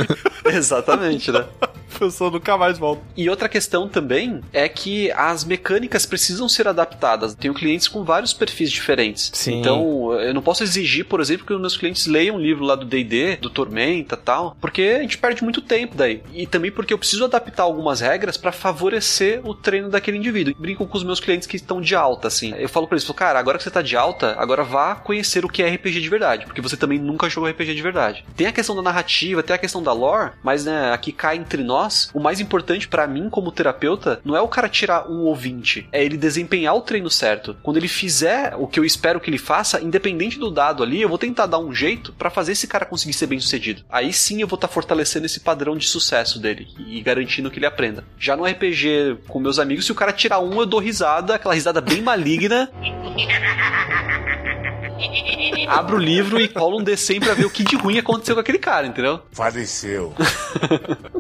Exatamente, né? Pessoa nunca mais volta. E outra questão também é que as mecânicas precisam ser adaptadas. Tenho clientes com vários perfis diferentes. Sim. Então, eu não posso exigir, por exemplo, que os meus clientes leiam um livro lá do D&D, do Tormenta tal, porque a gente perde muito tempo daí. E também porque eu preciso adaptar algumas regras para favorecer o treino daquele indivíduo. Brinco com os meus clientes que estão de alta, assim. Eu falo pra eles, cara, agora que você tá de alta, agora vá conhecer o que é RPG de verdade, porque você também nunca jogou RPG de verdade. Tem a questão da narrativa, tem a questão da lore, mas né, aqui cá entre nós, o mais importante pra mim como terapeuta não é o cara tirar um ouvinte, é ele desempenhar o treino certo. Quando ele fizer o que eu espero que ele faça, independente do dado ali, eu vou tentar dar um jeito pra fazer esse cara conseguir ser bem sucedido. Aí sim eu vou estar fortalecendo esse padrão de sucesso dele e garantindo que ele aprenda. Já no RPG com meus amigos, se o cara tirar um, eu dou risada, aquela risada bem maligna. Abro o livro e colo um D100 pra ver o que de ruim aconteceu com aquele cara, entendeu? Faleceu.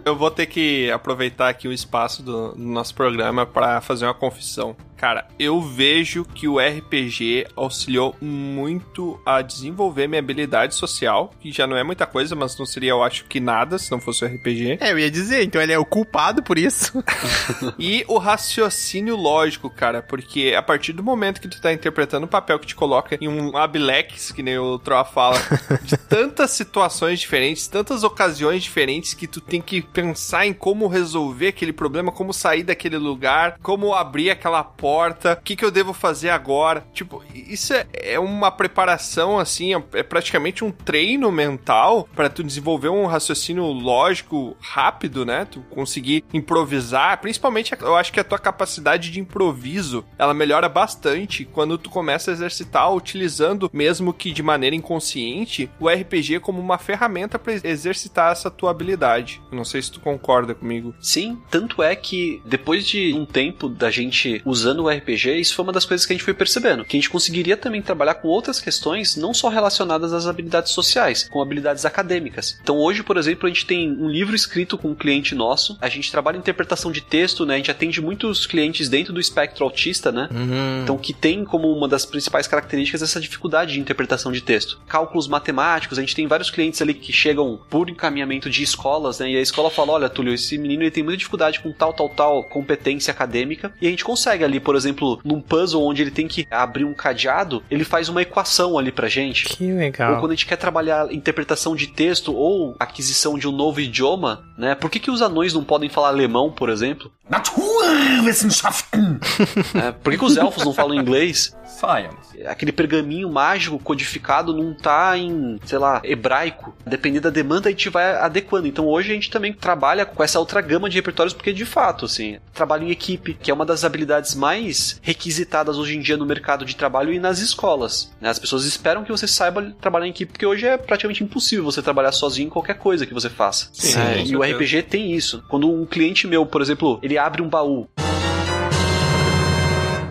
Eu vou ter que aproveitar aqui o espaço do, do nosso programa pra fazer uma confissão. Cara, eu vejo que o RPG auxiliou muito a desenvolver minha habilidade social, que já não é muita coisa, mas não seria, eu acho que nada se não fosse o RPG. É, eu ia dizer, então ele é o culpado por isso. e o raciocínio lógico, cara, porque a partir do momento que tu tá interpretando o papel que te coloca em um abilex, que nem o Troa fala, de tantas situações diferentes, tantas ocasiões diferentes que tu tem que pensar em como resolver aquele problema, como sair daquele lugar, como abrir aquela porta, o que, que eu devo fazer agora. Tipo, isso é, é uma preparação, assim, é, é praticamente um treino mental para tu desenvolver um raciocínio lógico rápido, né? Tu conseguir improvisar, principalmente eu acho que a tua capacidade de improviso, ela melhora bastante quando tu começa a exercitar utilizando, mesmo que de maneira inconsciente, o RPG como uma ferramenta para exercitar essa tua habilidade. Não sei se tu concorda comigo. Sim, tanto é que depois de um tempo da gente usando o RPG, isso foi uma das coisas que a gente foi percebendo, que a gente conseguiria também trabalhar com outras questões, não só relacionadas às habilidades sociais, com habilidades acadêmicas. Então hoje, por exemplo, a gente tem um livro escrito com um cliente nosso, a gente trabalha em interpretação de texto, né? A gente atende muitos clientes dentro do espectro autista, né? Uhum. Então que tem como uma das principais características essa dificuldade de interpretação de texto. Cálculos matemáticos, a gente tem vários clientes ali que chegam por encaminhamento de escolas, né? E a escola fala: olha, Túlio, esse menino ele tem muita dificuldade com tal, tal, tal competência acadêmica. E a gente consegue ali, por exemplo, num puzzle onde ele tem que abrir um cadeado, ele faz uma equação ali pra gente. Que legal. Ou quando a gente quer trabalhar interpretação de texto ou aquisição de um novo idioma, né? Por que, que os anões não podem falar alemão, por exemplo? Naturwissenschaften! é, por que, que os elfos não falam inglês? Science. Aquele pergaminho mágico codificado não tá em, sei lá, hebraico. Dependendo da demanda, a gente vai adequando. Então hoje a gente também trabalha com essa outra gama de repertórios, porque de fato, assim, trabalho em equipe, que é uma das habilidades mais requisitadas hoje em dia no mercado de trabalho e nas escolas. Né? As pessoas esperam que você saiba trabalhar em equipe, porque hoje é praticamente impossível você trabalhar sozinho em qualquer coisa que você faça. Sim, é, e o RPG tem isso. Quando um cliente meu, por exemplo, ele abre um baú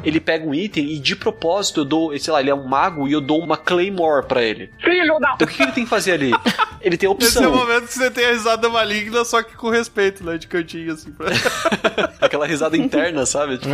ele pega um item e de propósito eu dou, sei lá, ele é um mago e eu dou uma Claymore pra ele. Filho da... Então o que ele tem que fazer ali? Ele tem a opção. Esse é o momento que você tem a risada maligna, só que com respeito, né? De cantinho, assim. Pra... Aquela risada interna, sabe? Tipo,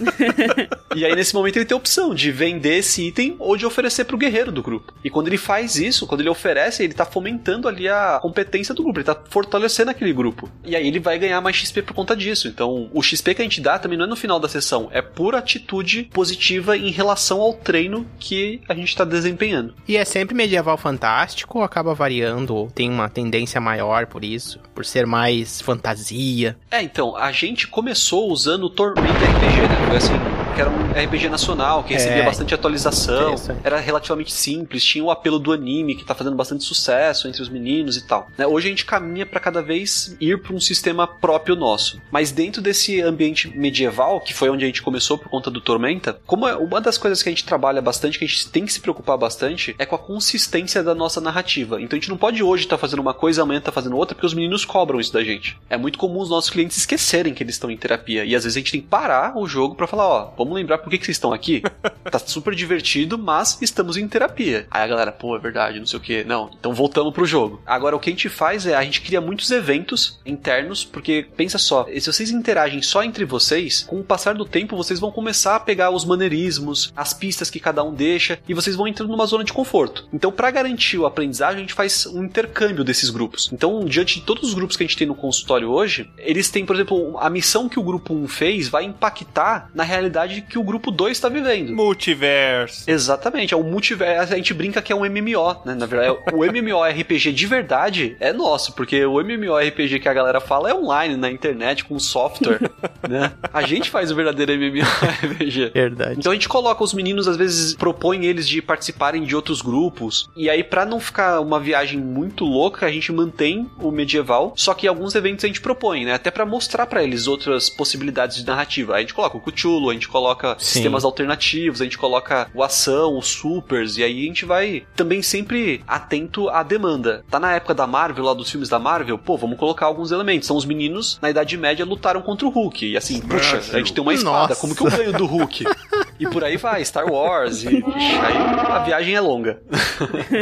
e aí, nesse momento, ele tem a opção de vender esse item ou de oferecer pro guerreiro do grupo. E quando ele faz isso, quando ele oferece, ele tá fomentando ali a competência do grupo, ele tá fortalecendo aquele grupo. E aí ele vai ganhar mais XP por conta disso. Então, o XP que a gente dá também não é no final da sessão, é por atitude positiva em relação ao treino que a gente tá desempenhando. E é sempre medieval fantástico ou acaba variando, ou tem uma tendência maior por isso, por ser mais fantasia? É, então, a gente começou usando o Tormenta RPG, né? Assim, que era um RPG nacional, que recebia É. bastante atualização, era relativamente simples, tinha o apelo do anime, que tá fazendo bastante sucesso entre os meninos e tal. né? Hoje a gente caminha para cada vez ir para um sistema próprio nosso. Mas dentro desse ambiente medieval, que foi onde a gente começou por conta do Tormenta, como é uma das coisas que a gente trabalha bastante, que a gente tem que se preocupar bastante, é com a consistência da nossa narrativa. Então a gente não pode hoje estar fazendo uma coisa, amanhã tá fazendo outra, porque os meninos cobram isso da gente. É muito comum os nossos clientes esquecerem que eles estão em terapia. E às vezes a gente tem que parar o jogo para falar, ó, vamos lembrar por que, que vocês estão aqui? tá super divertido, mas estamos em terapia. Aí a galera, pô, é verdade, não sei o que. Não, então voltamos pro jogo. Agora o que a gente faz é a gente cria muitos eventos internos, porque pensa só, se vocês interagem só entre vocês, com o passar do tempo vocês vão começar a pegar os maneirismos, as pistas que cada um deixa, e vocês vão entrando numa zona de conforto. Então, para garantir o aprendizagem, a gente faz um intercâmbio desses grupos. Então, diante de todos os grupos que a gente tem no consultório hoje, eles têm, por exemplo, a missão que o grupo 1 fez vai impactar na realidade que o grupo 2 está vivendo. Multiverso. Exatamente, é um multiverso. A gente brinca que é um MMO, né? Na verdade, o MMORPG de verdade é nosso, porque o MMORPG que a galera fala é online, na internet, com software, né? A gente faz o verdadeiro MMORPG. Verdade. Então a gente coloca os meninos, às vezes propõe eles de participarem de outros grupos. E aí, pra não ficar uma viagem muito louca, a gente mantém o medieval. Só que alguns eventos a gente propõe, né? Até pra mostrar pra eles outras possibilidades de narrativa. Aí a gente coloca o Cthulhu, a gente coloca Sim. sistemas alternativos, a gente coloca o ação, os supers. E aí a gente vai também sempre atento à demanda. Tá na época da Marvel, lá dos filmes da Marvel, pô, vamos colocar alguns elementos. São os meninos, na Idade Média, lutaram contra o Hulk. E assim, puxa, a gente tem uma espada, Nossa. como que eu ganho do Hulk? E por aí vai, Star Wars. E, ixi, aí a viagem é longa.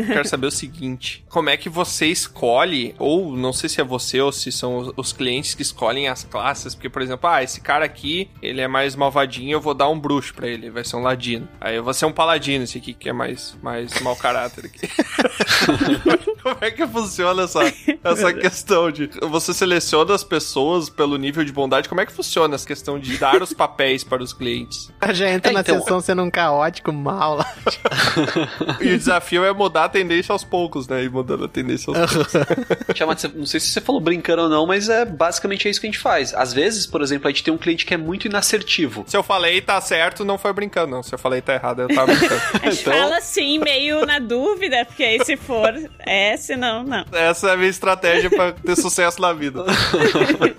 Quero saber o seguinte: como é que você escolhe, ou não sei se é você ou se são os, os clientes que escolhem as classes? Porque, por exemplo, ah, esse cara aqui, ele é mais malvadinho, eu vou dar um bruxo pra ele, vai ser um ladino. Aí eu vou ser um paladino, esse aqui que é mais, mais mau caráter aqui. como é que funciona essa, essa questão de. Você seleciona as pessoas pelo nível de bondade? Como é que funciona essa questão de dar os papéis para os clientes? Já entra É, na então- sessão sendo um caótico mal lá. E o desafio é mudar a tendência aos poucos, né? E mudando a tendência aos poucos. Não sei se você falou brincando ou não, mas é basicamente é isso que a gente faz. Às vezes, por exemplo, a gente tem um cliente que é muito inassertivo. Se eu falei tá certo, não foi brincando, não. Se eu falei tá errado, eu tava brincando. A gente fala assim, meio na dúvida, porque aí se for é, se não, não. Essa é a minha estratégia pra ter sucesso na vida.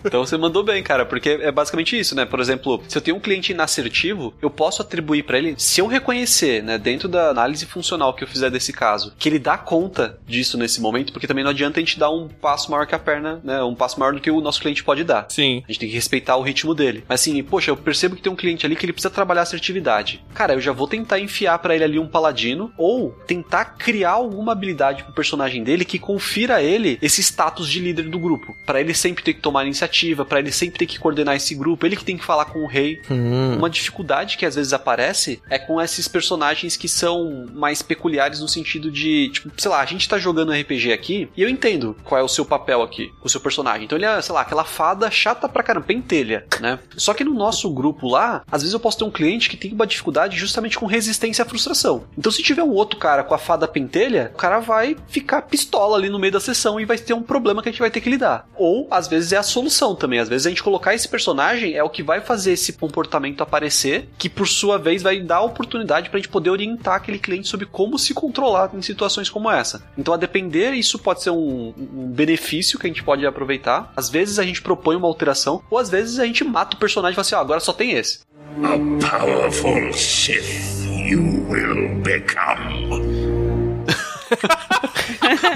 Então você mandou bem, cara, porque é basicamente isso, né? Por exemplo, se eu tenho um cliente inassertivo, eu posso atribuir pra ele, se eu reconhecer, né, dentro da análise funcional que eu fizer desse caso, que ele dá conta disso nesse momento, porque também não adianta a gente dar um passo maior que a perna, né? Um passo maior do que o nosso cliente pode dar. Sim. A gente tem que respeitar o ritmo dele. Mas assim, poxa, eu percebo que tem um cliente ali que ele precisa trabalhar assertividade. Cara, eu já vou tentar enfiar pra ele ali um paladino ou tentar criar alguma habilidade pro personagem dele que confira a ele esse status de líder do grupo. Pra ele sempre ter que tomar iniciativa, pra ele sempre ter que coordenar esse grupo, ele que tem que falar com o rei. Hum. Uma dificuldade que às vezes aparece é com esses personagens que são mais peculiares no sentido de, tipo, sei lá, a gente tá jogando RPG aqui e eu entendo qual é o seu papel aqui, o seu personagem. Então ele é, sei lá, aquela fada chata pra caramba, pentelha, né? Só que no nosso grupo lá, às vezes eu posso ter um cliente que tem uma dificuldade justamente com resistência à frustração. Então se tiver um outro cara com a fada pentelha, o cara vai ficar pistola ali no meio da sessão e vai ter um problema que a gente vai ter que lidar. Ou às vezes é a solução também. Às vezes a gente colocar esse personagem é o que vai fazer esse comportamento aparecer, que por sua vez vai dar a oportunidade pra gente poder orientar aquele cliente sobre como se controlar em situações como essa. Então, a depender, isso pode ser um, um benefício que a gente pode aproveitar. Às vezes a gente propõe uma alteração, ou às vezes a gente mata o personagem e fala assim: ó, agora só tem A powerful Sith you will become.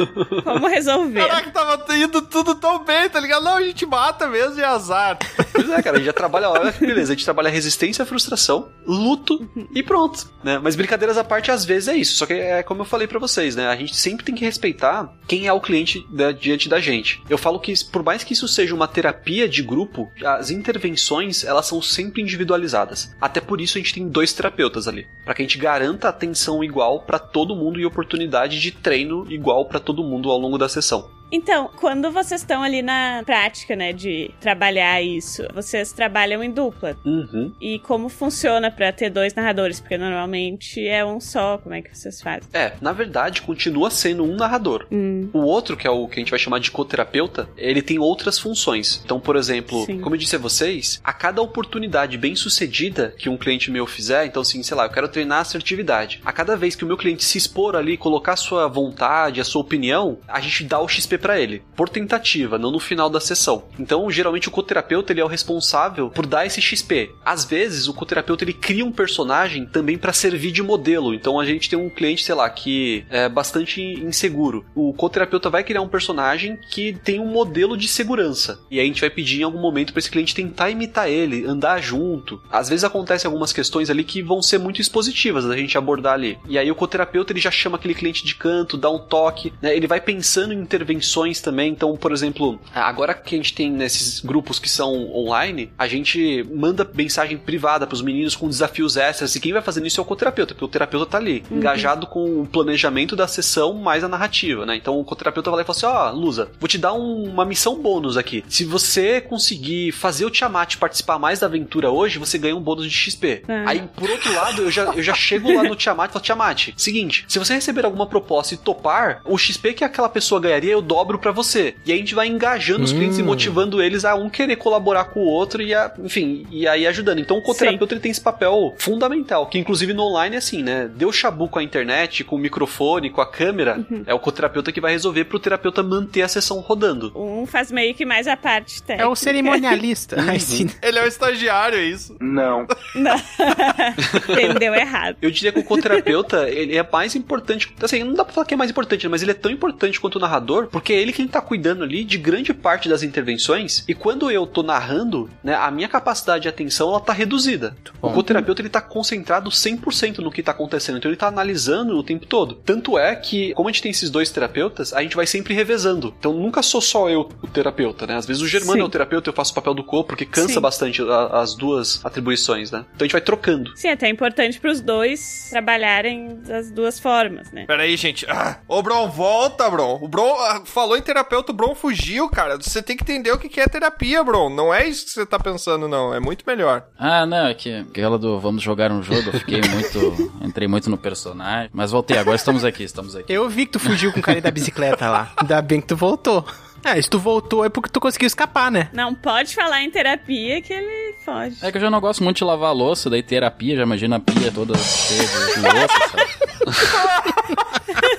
Como resolver? Caraca, tava indo tudo tão bem, tá ligado? Não, a gente mata mesmo e azar. Pois é, cara, a gente já trabalha, olha que beleza, a gente trabalha resistência à frustração, luto e pronto, né? Mas brincadeiras à parte, às vezes é isso, só que é como eu falei pra vocês, né? A gente sempre tem que respeitar quem é o cliente da- diante da gente. Eu falo que, por mais que isso seja uma terapia de grupo, as intervenções, elas são sempre individualizadas. Até por isso a gente tem dois terapeutas ali, Pra que a gente garanta atenção igual pra todo mundo e oportunidade de treino igual pra todo mundo ao longo da sessão. Então, quando vocês estão ali na prática, né, de trabalhar isso, vocês trabalham em dupla. Uhum. E como funciona pra ter dois narradores? Porque normalmente é um só. Como é que vocês fazem? É, na verdade, continua sendo um narrador. Hum. O outro, que é o que a gente vai chamar de coterapeuta, ele tem outras funções. Então, por exemplo, Sim. como eu disse a vocês, a cada oportunidade bem sucedida que um cliente meu fizer, então assim, sei lá, eu quero treinar assertividade. A cada vez que o meu cliente se expor ali, colocar sua vontade, a sua opinião, a gente dá o XP pra ele, por tentativa, não no final da sessão. Então, geralmente o coterapeuta ele é o responsável por dar esse XP. Às vezes, o coterapeuta ele cria um personagem também pra servir de modelo. Então, a gente tem um cliente, sei lá, que é bastante inseguro. O coterapeuta vai criar um personagem que tem um modelo de segurança. E aí a gente vai pedir em algum momento pra esse cliente tentar imitar ele, andar junto. Às vezes acontecem algumas questões ali que vão ser muito expositivas da gente abordar ali. E aí o coterapeuta ele já chama aquele cliente de canto, dá um toque, né? Ele vai pensando em intervenções também. Então, por exemplo, agora que a gente tem nesses grupos que são online, a gente manda mensagem privada pros meninos com desafios extras. E quem vai fazendo isso é o coterapeuta, porque o terapeuta tá ali, Uhum. engajado com o planejamento da sessão mais a narrativa, né? Então o coterapeuta vai lá e fala assim: ó, Lusa, vou te dar um- uma missão bônus aqui. Se você conseguir fazer o Tiamat participar mais da aventura hoje, você ganha um bônus de XP. Ah. Aí, por outro lado, eu já, eu já chego lá no Tiamat e falo: Tiamat, seguinte, se você receber alguma proposta e topar, o XP que aquela pessoa ganharia eu dobro pra você. E aí a gente vai engajando os clientes e Hum. motivando eles a um querer colaborar com o outro e, a, enfim, e aí ajudando. Então o coterapeuta ele tem esse papel fundamental, que inclusive no online é assim, né? Deu chabu com a internet, com o microfone, com a câmera, Uhum. é o coterapeuta que vai resolver pro terapeuta manter a sessão rodando. Um faz meio que mais a parte técnica. É o cerimonialista. Sim. Ele é o estagiário, é isso? Não. Não. Entendeu errado. Eu diria que o coterapeuta, ele é mais importante. Assim, não dá pra falar que é mais importante, mas ele é tão importante quanto o narrador, porque porque é ele quem tá cuidando ali de grande parte das intervenções, e quando eu tô narrando, né, a minha capacidade de atenção ela tá reduzida. O coterapeuta ele tá concentrado 100% no que tá acontecendo, então ele tá analisando o tempo todo. Tanto é que, como a gente tem esses dois terapeutas, a gente vai sempre revezando. Então nunca sou só eu o terapeuta, né? Às vezes o Germano Sim. é o terapeuta, eu faço o papel do co, porque cansa Sim. bastante a- as duas atribuições, né? Então a gente vai trocando. Sim, é até importante pros dois trabalharem das duas formas, né? Pera aí, gente. Ah, ô, Bron, volta, Bron. O Bron ah, falou em terapeuta, o Bron fugiu, cara. Você tem que entender o que é terapia, Bron. Não é isso que você tá pensando, não. É muito melhor. Ah, não, é que aquela do vamos jogar um jogo, eu fiquei muito. entrei muito no personagem. Mas voltei, agora estamos aqui, estamos aqui. Eu vi que tu fugiu com o cara da bicicleta lá. Ainda bem que tu voltou. Ah, se tu voltou é porque tu conseguiu escapar, né? Não pode falar em terapia que ele foge. É que eu já não gosto muito de lavar a louça, daí terapia, já imagina a pia toda cheia de de louça, sabe?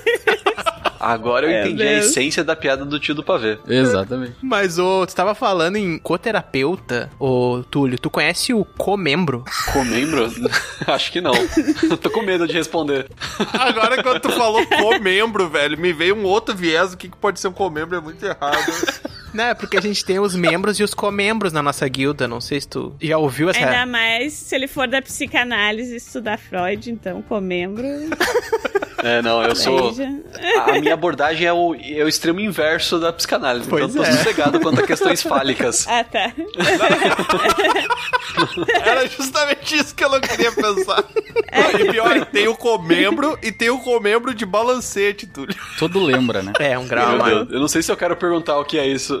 Agora eu É, entendi a Deus. essência da piada do tio do pavê. Exatamente. Mas ô, tu tava falando em coterapeuta, ô Túlio, tu conhece o comembro? Comembro? Acho que não. Tô com medo de responder. Agora, quando tu falou comembro, velho, me veio um outro viés. O que, que pode ser um comembro? É muito errado. Né, porque a gente tem os membros e os comembros na nossa guilda. Não sei se tu já ouviu essa. Ainda mais se ele for da psicanálise estudar Freud, então comembro. É, não, eu sou. A, a minha abordagem é o, é o extremo inverso da psicanálise. Pois então eu tô é. sossegado quanto a questões fálicas. Ah, tá. Era justamente isso que eu não queria pensar. e pior, tem o comembro e tem o comembro de balancete, Túlio. Tudo lembra, né? É, um grau Meu. Deus, eu não sei se eu quero perguntar o que é isso.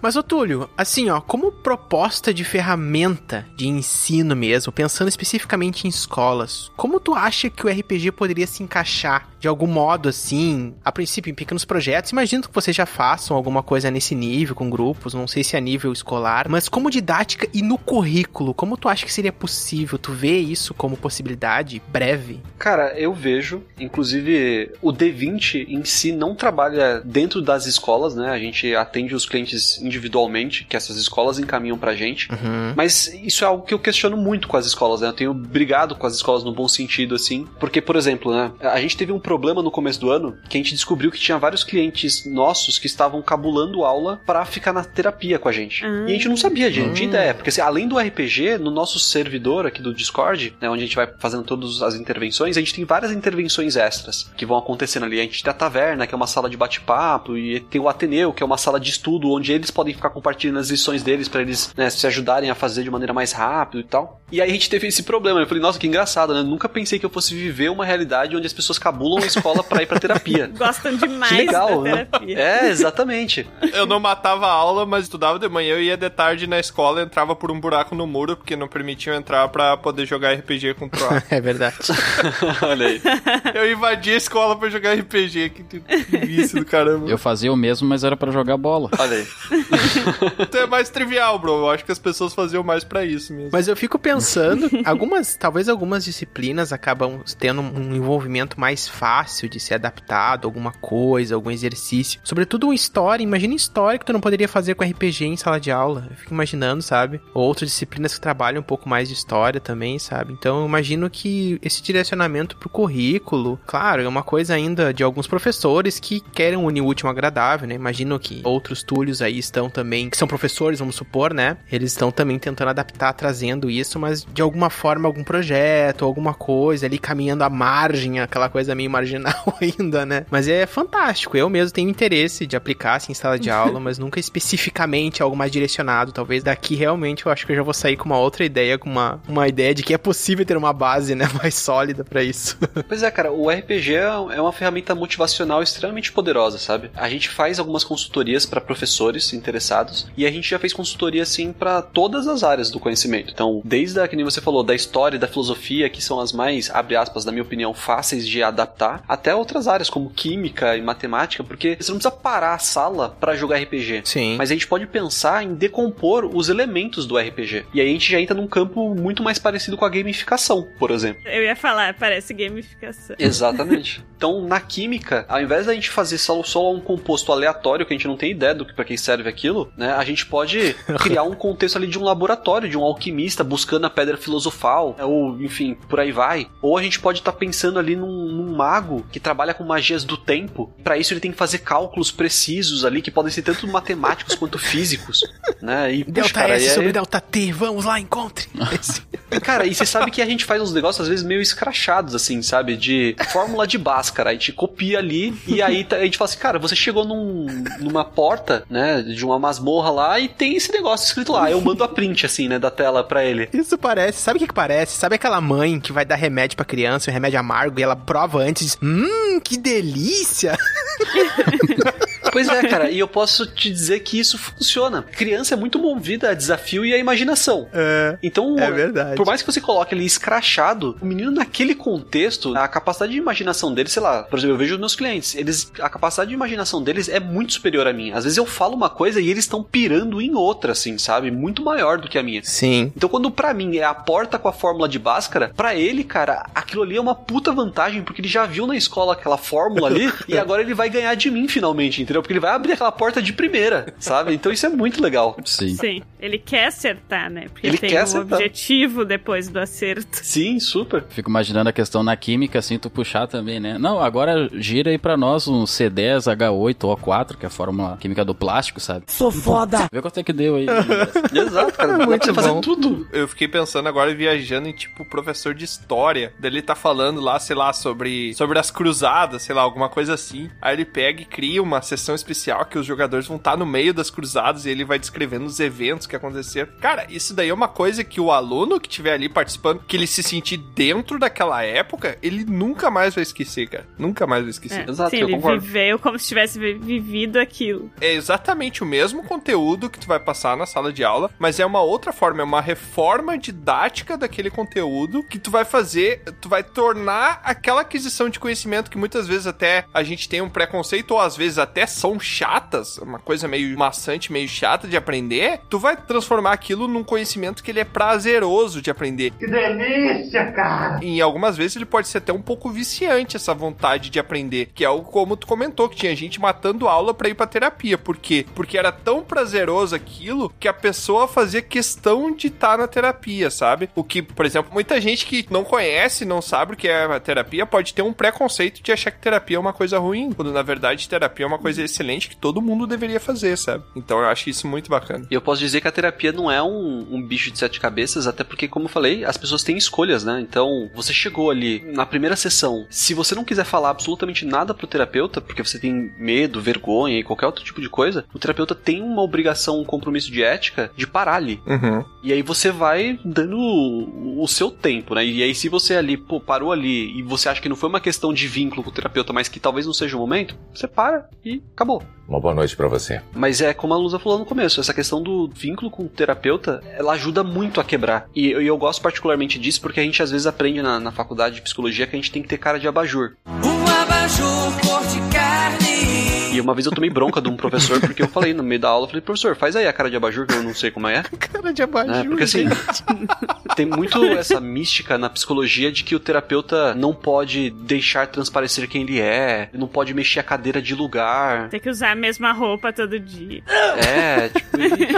Mas, ô Túlio, assim, ó, como proposta de ferramenta de ensino mesmo, pensando especificamente em escolas, como tu acha que o RPG poderia se encaixar de algum modo, assim, a princípio em pequenos projetos? Imagino que vocês já façam alguma coisa nesse nível, com grupos, não sei se é a nível escolar, mas como didática e no currículo, como tu acha que seria possível? Tu vê isso como possibilidade breve? Cara, eu vejo, inclusive o D20 em si não trabalha dentro das escolas, né? A gente atende os clientes individualmente, que essas escolas encaminham pra gente. Uhum. Mas isso é algo que eu questiono muito com as escolas, né? Eu tenho brigado com as escolas no bom sentido, assim. Porque, por exemplo, né? A gente teve um problema no começo do ano que a gente descobriu que tinha vários clientes nossos que estavam cabulando aula pra ficar na terapia com a gente. E a gente não sabia, gente, não tinha ideia. Porque assim, além do RPG, no nosso servidor aqui do Discord, né? Onde a gente vai fazendo todas as intervenções, a gente tem várias intervenções extras que vão acontecendo ali. A gente tem a taverna, que é uma sala de bate-papo, e tem o Ateneu, que é uma sala de estudo onde eles podem ficar compartilhando as lições deles pra eles né, se ajudarem a fazer de maneira mais rápida e tal. E aí a gente teve esse problema. Eu falei, nossa, que engraçado, né? Eu nunca pensei que eu fosse viver uma realidade onde as pessoas cabulam a escola pra ir pra terapia. Gostam demais Que legal, da né? terapia. É, exatamente. Eu não matava a aula, mas estudava de manhã, eu ia de tarde na escola, entrava por um buraco no muro, porque não permitiam entrar pra poder jogar RPG com troá. É verdade. Olha aí. Eu invadi a escola pra jogar RPG, que, que vício do caramba. Eu fazia o mesmo, mas era pra jogar bola. Olha aí. Então é mais trivial, bro. Eu acho que as pessoas faziam mais pra isso mesmo. Mas eu fico pensando, algumas, talvez algumas disciplinas acabam tendo um envolvimento mais fácil de ser adaptado, alguma coisa, algum exercício. Sobretudo uma história, imagina história que tu não poderia fazer com RPG em sala de aula. Eu fico imaginando, sabe? Ou outras disciplinas que trabalham um pouco mais de história também, sabe? Então eu imagino que esse direcionamento pro currículo, claro, é uma coisa ainda de alguns professores que querem unir o último agradável, né? Imagino que outros túlios aí estão também, que são professores, vamos supor, né? Eles estão também tentando adaptar, trazendo isso, mas de alguma forma, algum projeto, alguma coisa ali caminhando à margem, aquela coisa meio marginal ainda, né? Mas é fantástico. Eu mesmo tenho interesse de aplicar assim, em sala de aula, mas nunca especificamente algo mais direcionado. Talvez daqui realmente eu acho que eu já vou sair com uma outra ideia, com uma, uma ideia de que é possível ter uma base, né, mais sólida pra isso. Pois é, cara, o RPG é é uma ferramenta motivacional extremamente poderosa, sabe? A gente faz algumas consultorias para professores interessados e a gente já fez consultoria assim para todas as áreas do conhecimento. Então, desde a que nem você falou da história e da filosofia, que são as mais, abre aspas, na minha opinião, fáceis de adaptar, até outras áreas como química e matemática, porque você não precisa parar a sala para jogar RPG. Sim. Mas a gente pode pensar em decompor os elementos do RPG. E aí a gente já entra num campo muito mais parecido com a gamificação, por exemplo. Eu ia falar, parece gamificação. Exatamente. Então, na química, ao invés da gente fazer só, só um composto aleatório, que a gente não tem ideia do que para que serve aquilo, né? A gente pode criar um contexto ali de um laboratório, de um alquimista buscando a pedra filosofal, né, ou enfim, por aí vai. Ou a gente pode estar tá pensando ali num, num, mago que trabalha com magias do tempo. Para isso ele tem que fazer cálculos precisos ali que podem ser tanto matemáticos quanto físicos, né? E, delta cara, S é... sobre delta T, vamos lá, encontre. cara, e você sabe que a gente faz uns negócios às vezes meio escrachados assim, sabe? De fórmula de Bhaskara, a gente copia ali e aí tá, a gente fala assim, cara, você chegou num, numa porta, né, de uma masmorra lá e tem esse negócio escrito lá. Eu mando a print assim, né, da tela para ele. Isso parece, sabe o que que parece? Sabe aquela mãe que vai dar remédio para criança, um remédio amargo e ela prova antes, diz, hum, que delícia. Pois é, cara, e eu posso te dizer que isso funciona. Criança é muito movida a desafio e a imaginação. É. Então, é verdade. por mais que você coloque ele escrachado, o menino naquele contexto, a capacidade de imaginação dele, sei lá, por exemplo, eu vejo os meus clientes, eles a capacidade de imaginação deles é muito superior à minha. Às vezes eu falo uma coisa e eles estão pirando em outra, assim, sabe? Muito maior do que a minha. Sim. Então, quando para mim é a porta com a fórmula de Bhaskara, para ele, cara, aquilo ali é uma puta vantagem, porque ele já viu na escola aquela fórmula ali e agora ele vai ganhar de mim finalmente, entendeu? Porque ele vai abrir aquela porta de primeira, sabe? Então isso é muito legal. Sim. Sim. Ele quer acertar, né? Porque ele tem quer um acertar. objetivo depois do acerto. Sim, super. Fico imaginando a questão na química, assim, tu puxar também, né? Não, agora gira aí pra nós um C10, H8 ou O4, que é a fórmula química do plástico, sabe? Sou foda! Vê quanto é que deu aí. Exato, cara. Dá Muito pra você fazer bom. tudo. Eu fiquei pensando agora viajando em tipo professor de história. Daí ele tá falando lá, sei lá, sobre, sobre as cruzadas, sei lá, alguma coisa assim. Aí ele pega e cria uma sessão especial que os jogadores vão estar no meio das cruzadas e ele vai descrevendo os eventos que aconteceram. Cara, isso daí é uma coisa que o aluno que tiver ali participando, que ele se sentir dentro daquela época, ele nunca mais vai esquecer, cara. Nunca mais vai esquecer. É, Exato, sim, eu ele concordo. viveu como se tivesse vi- vivido aquilo. É exatamente o mesmo conteúdo que tu vai passar na sala de aula, mas é uma outra forma, é uma reforma didática daquele conteúdo que tu vai fazer, tu vai tornar aquela aquisição de conhecimento que muitas vezes até a gente tem um preconceito ou às vezes até são chatas, uma coisa meio maçante, meio chata de aprender, tu vai transformar aquilo num conhecimento que ele é prazeroso de aprender. Que delícia, cara! Em algumas vezes ele pode ser até um pouco viciante essa vontade de aprender, que é algo como tu comentou, que tinha gente matando aula pra ir pra terapia. Por quê? Porque era tão prazeroso aquilo que a pessoa fazia questão de estar na terapia, sabe? O que, por exemplo, muita gente que não conhece, não sabe o que é a terapia, pode ter um preconceito de achar que terapia é uma coisa ruim, quando na verdade terapia é uma coisa excelente que todo mundo deveria fazer, sabe? Então eu acho isso muito bacana. E eu posso dizer que a terapia não é um, um bicho de sete cabeças, até porque, como eu falei, as pessoas têm escolhas, né? Então, você chegou ali na primeira sessão, se você não quiser falar absolutamente nada pro terapeuta, porque você tem medo, vergonha e qualquer outro tipo de coisa, o terapeuta tem uma obrigação, um compromisso de ética de parar ali. Uhum. E aí você vai dando o, seu tempo, né? E aí se você ali, pô, parou ali e você acha que não foi uma questão de vínculo com o terapeuta, mas que talvez não seja o momento, você para e acabou. Uma boa noite pra você. Mas é como a Lusa falou no começo, essa questão do vínculo com o terapeuta, ela ajuda muito a quebrar. E eu, eu gosto particularmente disso porque a gente às vezes aprende na, na faculdade de psicologia que a gente tem que ter cara de abajur. Um abajur cor de. E uma vez eu tomei bronca de um professor porque eu falei no meio da aula, eu falei, professor, faz aí a cara de abajur que eu não sei como é. Cara de abajur. É, porque assim, tem muito essa mística na psicologia de que o terapeuta não pode deixar transparecer quem ele é, não pode mexer a cadeira de lugar. Tem que usar a mesma roupa todo dia. É, tipo,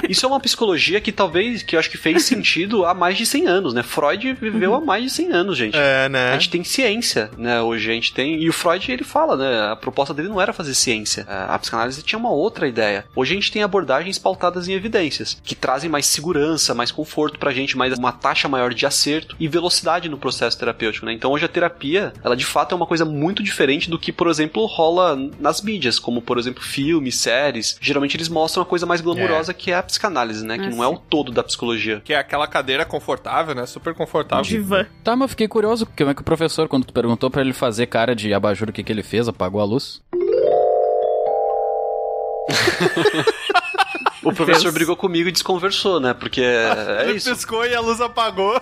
isso é uma psicologia que talvez, que eu acho que fez sentido há mais de 100 anos, né? Freud viveu há mais de 100 anos, gente. É, né? A gente tem ciência, né? Hoje a gente tem. E o Freud, ele fala, né? A proposta dele não era fazer ciência. A psicanálise tinha uma outra ideia. Hoje a gente tem abordagens pautadas em evidências, que trazem mais segurança, mais conforto pra gente, mais uma taxa maior de acerto e velocidade no processo terapêutico, né? Então hoje a terapia, ela de fato é uma coisa muito diferente do que, por exemplo, rola nas mídias, como por exemplo filmes, séries. Geralmente eles mostram a coisa mais glamurosa que é a psicanálise, né? Que Ah, não é sim. o todo da psicologia. Que é aquela cadeira confortável, né? Super confortável. Divã. Tá, mas eu fiquei curioso, como é que o professor, quando tu perguntou pra ele fazer cara de abajur, o que que ele fez? Apagou a luz? O professor brigou comigo e desconversou, né? Porque é, é Ele isso. piscou e a luz apagou.